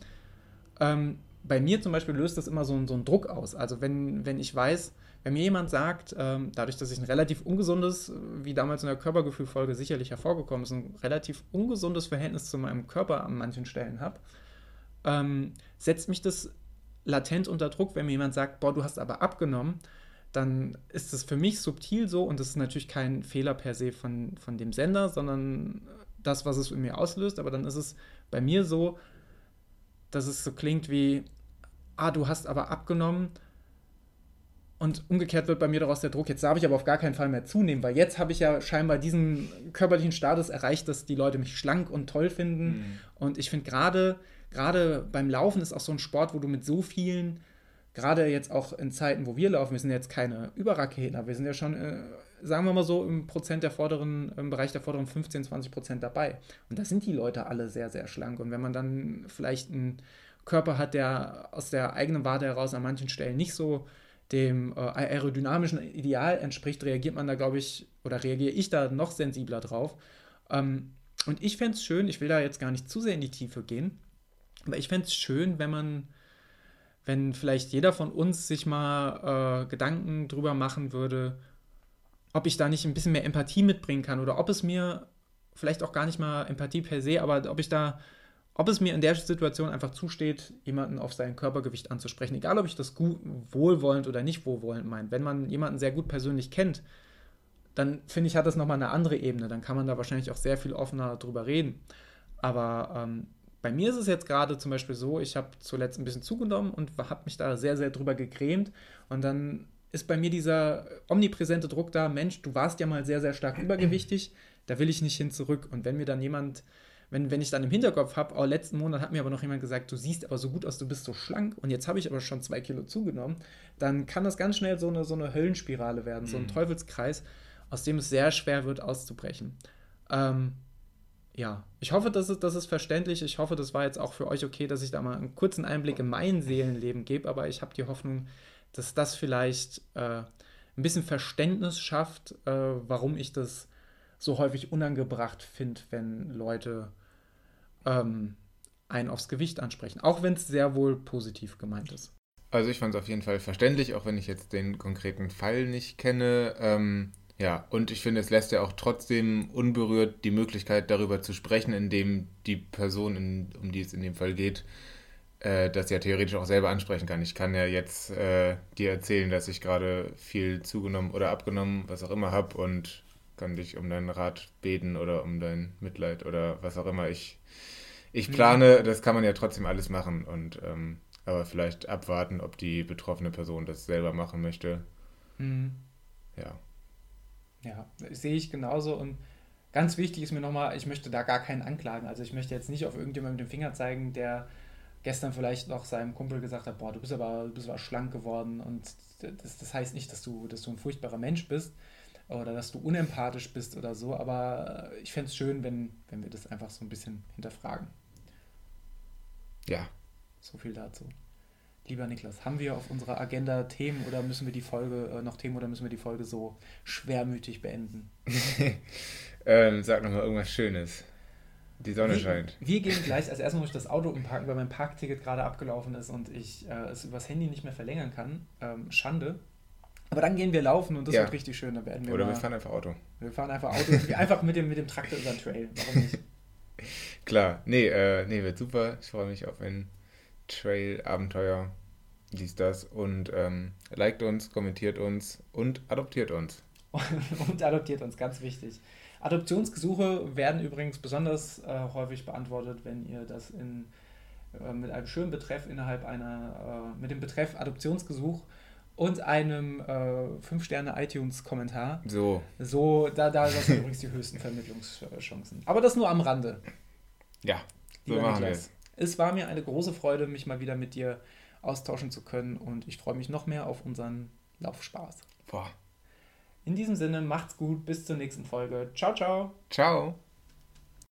Ähm, bei mir zum Beispiel löst das immer so, so einen Druck aus. Also wenn, wenn ich weiß, wenn mir jemand sagt, ähm, dadurch, dass ich ein relativ ungesundes, wie damals in der Körpergefühlfolge sicherlich hervorgekommen ist, ein relativ ungesundes Verhältnis zu meinem Körper an manchen Stellen habe, ähm, setzt mich das latent unter Druck, wenn mir jemand sagt, boah, du hast aber abgenommen, dann ist es für mich subtil so und das ist natürlich kein Fehler per se von, von dem Sender, sondern das, was es in mir auslöst, aber dann ist es bei mir so, dass es so klingt wie, ah, du hast aber abgenommen und umgekehrt wird bei mir daraus der Druck, jetzt darf ich aber auf gar keinen Fall mehr zunehmen, weil jetzt habe ich ja scheinbar diesen körperlichen Status erreicht, dass die Leute mich schlank und toll finden. Mhm. Und ich finde gerade, gerade beim Laufen ist auch so ein Sport, wo du mit so vielen, gerade jetzt auch in Zeiten, wo wir laufen, wir sind jetzt keine Überraketen, wir sind ja schon, äh, sagen wir mal so, im Prozent der vorderen, im Bereich der vorderen 15, 20 Prozent dabei. Und da sind die Leute alle sehr, sehr schlank. Und wenn man dann vielleicht einen Körper hat, der aus der eigenen Wade heraus an manchen Stellen nicht so dem äh, aerodynamischen Ideal entspricht, reagiert man da, glaube ich, oder reagiere ich da noch sensibler drauf. Ähm, und ich fände es schön, ich will da jetzt gar nicht zu sehr in die Tiefe gehen, aber ich fände es schön, wenn man, wenn vielleicht jeder von uns sich mal äh, Gedanken drüber machen würde, ob ich da nicht ein bisschen mehr Empathie mitbringen kann oder ob es mir vielleicht auch gar nicht mal Empathie per se, aber ob ich da ob es mir in der Situation einfach zusteht, jemanden auf sein Körpergewicht anzusprechen, egal ob ich das gut, wohlwollend oder nicht wohlwollend meine. Wenn man jemanden sehr gut persönlich kennt, dann finde ich, hat das nochmal eine andere Ebene. Dann kann man da wahrscheinlich auch sehr viel offener drüber reden. Aber ähm, bei mir ist es jetzt gerade zum Beispiel so, ich habe zuletzt ein bisschen zugenommen und habe mich da sehr, sehr drüber gegrämt. Und dann ist bei mir dieser omnipräsente Druck da, Mensch, du warst ja mal sehr, sehr stark übergewichtig, da will ich nicht hin zurück. Und wenn mir dann jemand wenn, wenn ich dann im Hinterkopf habe, oh, letzten Monat hat mir aber noch jemand gesagt, du siehst aber so gut aus, du bist so schlank und jetzt habe ich aber schon zwei Kilo zugenommen, dann kann das ganz schnell so eine, so eine Höllenspirale werden, mhm. so ein mhm. Teufelskreis, aus dem es sehr schwer wird auszubrechen. Ähm, ja, ich hoffe, das ist, das ist verständlich. Ich hoffe, das war jetzt auch für euch okay, dass ich da mal einen kurzen Einblick in mein Seelenleben gebe, aber ich habe die Hoffnung, dass das vielleicht äh, ein bisschen Verständnis schafft, äh, warum ich das so häufig unangebracht finde, wenn Leute ähm, einen aufs Gewicht ansprechen, auch wenn es sehr wohl positiv gemeint ist. Also ich fand es auf jeden Fall verständlich, auch wenn ich jetzt den konkreten Fall nicht kenne. Ähm, ja, und ich finde, es lässt ja auch trotzdem unberührt die Möglichkeit, darüber zu sprechen, indem die Person, in, um die es in dem Fall geht, äh, das ja theoretisch auch selber ansprechen kann. Ich kann ja jetzt äh, dir erzählen, dass ich gerade viel zugenommen oder abgenommen, was auch immer habe und kann dich um deinen Rat beten oder um dein Mitleid oder was auch immer ich ich plane, das kann man ja trotzdem alles machen und ähm, aber vielleicht abwarten, ob die betroffene Person das selber machen möchte. Mhm. Ja. Ja, sehe ich genauso und ganz wichtig ist mir nochmal, ich möchte da gar keinen anklagen. Also ich möchte jetzt nicht auf irgendjemanden mit dem Finger zeigen, der gestern vielleicht noch seinem Kumpel gesagt hat, boah, du bist aber, du bist aber schlank geworden und das, das heißt nicht, dass du, dass du ein furchtbarer Mensch bist oder dass du unempathisch bist oder so, aber ich fände es schön, wenn, wenn wir das einfach so ein bisschen hinterfragen. Ja. So viel dazu. Lieber Niklas, haben wir auf unserer Agenda Themen oder müssen wir die Folge äh, noch Themen oder müssen wir die Folge so schwermütig beenden? ähm, sag nochmal irgendwas Schönes. Die Sonne wir, scheint. Wir gehen gleich, als erstes muss ich das Auto umparken, weil mein Parkticket gerade abgelaufen ist und ich äh, es übers Handy nicht mehr verlängern kann. Ähm, Schande. Aber dann gehen wir laufen und das ja. wird richtig schön. Da werden wir Oder mal, wir fahren einfach Auto. Wir fahren einfach Auto. einfach mit dem, mit dem Traktor über den Trail. Warum nicht? Klar, nee, äh, nee, wird super. Ich freue mich auf ein Trail-Abenteuer. Dies, das. Und ähm, liked uns, kommentiert uns und adoptiert uns. und adoptiert uns, ganz wichtig. Adoptionsgesuche werden übrigens besonders äh, häufig beantwortet, wenn ihr das in, äh, mit einem schönen Betreff innerhalb einer, äh, mit dem Betreff Adoptionsgesuch und einem äh, 5-Sterne-iTunes-Kommentar. So. So, da, da sind übrigens die höchsten Vermittlungschancen. Aber das nur am Rande. Ja, so Lieber machen Niklas, wir es. war mir eine große Freude, mich mal wieder mit dir austauschen zu können und ich freue mich noch mehr auf unseren Laufspaß. Boah. In diesem Sinne, macht's gut, bis zur nächsten Folge. Ciao, ciao. Ciao.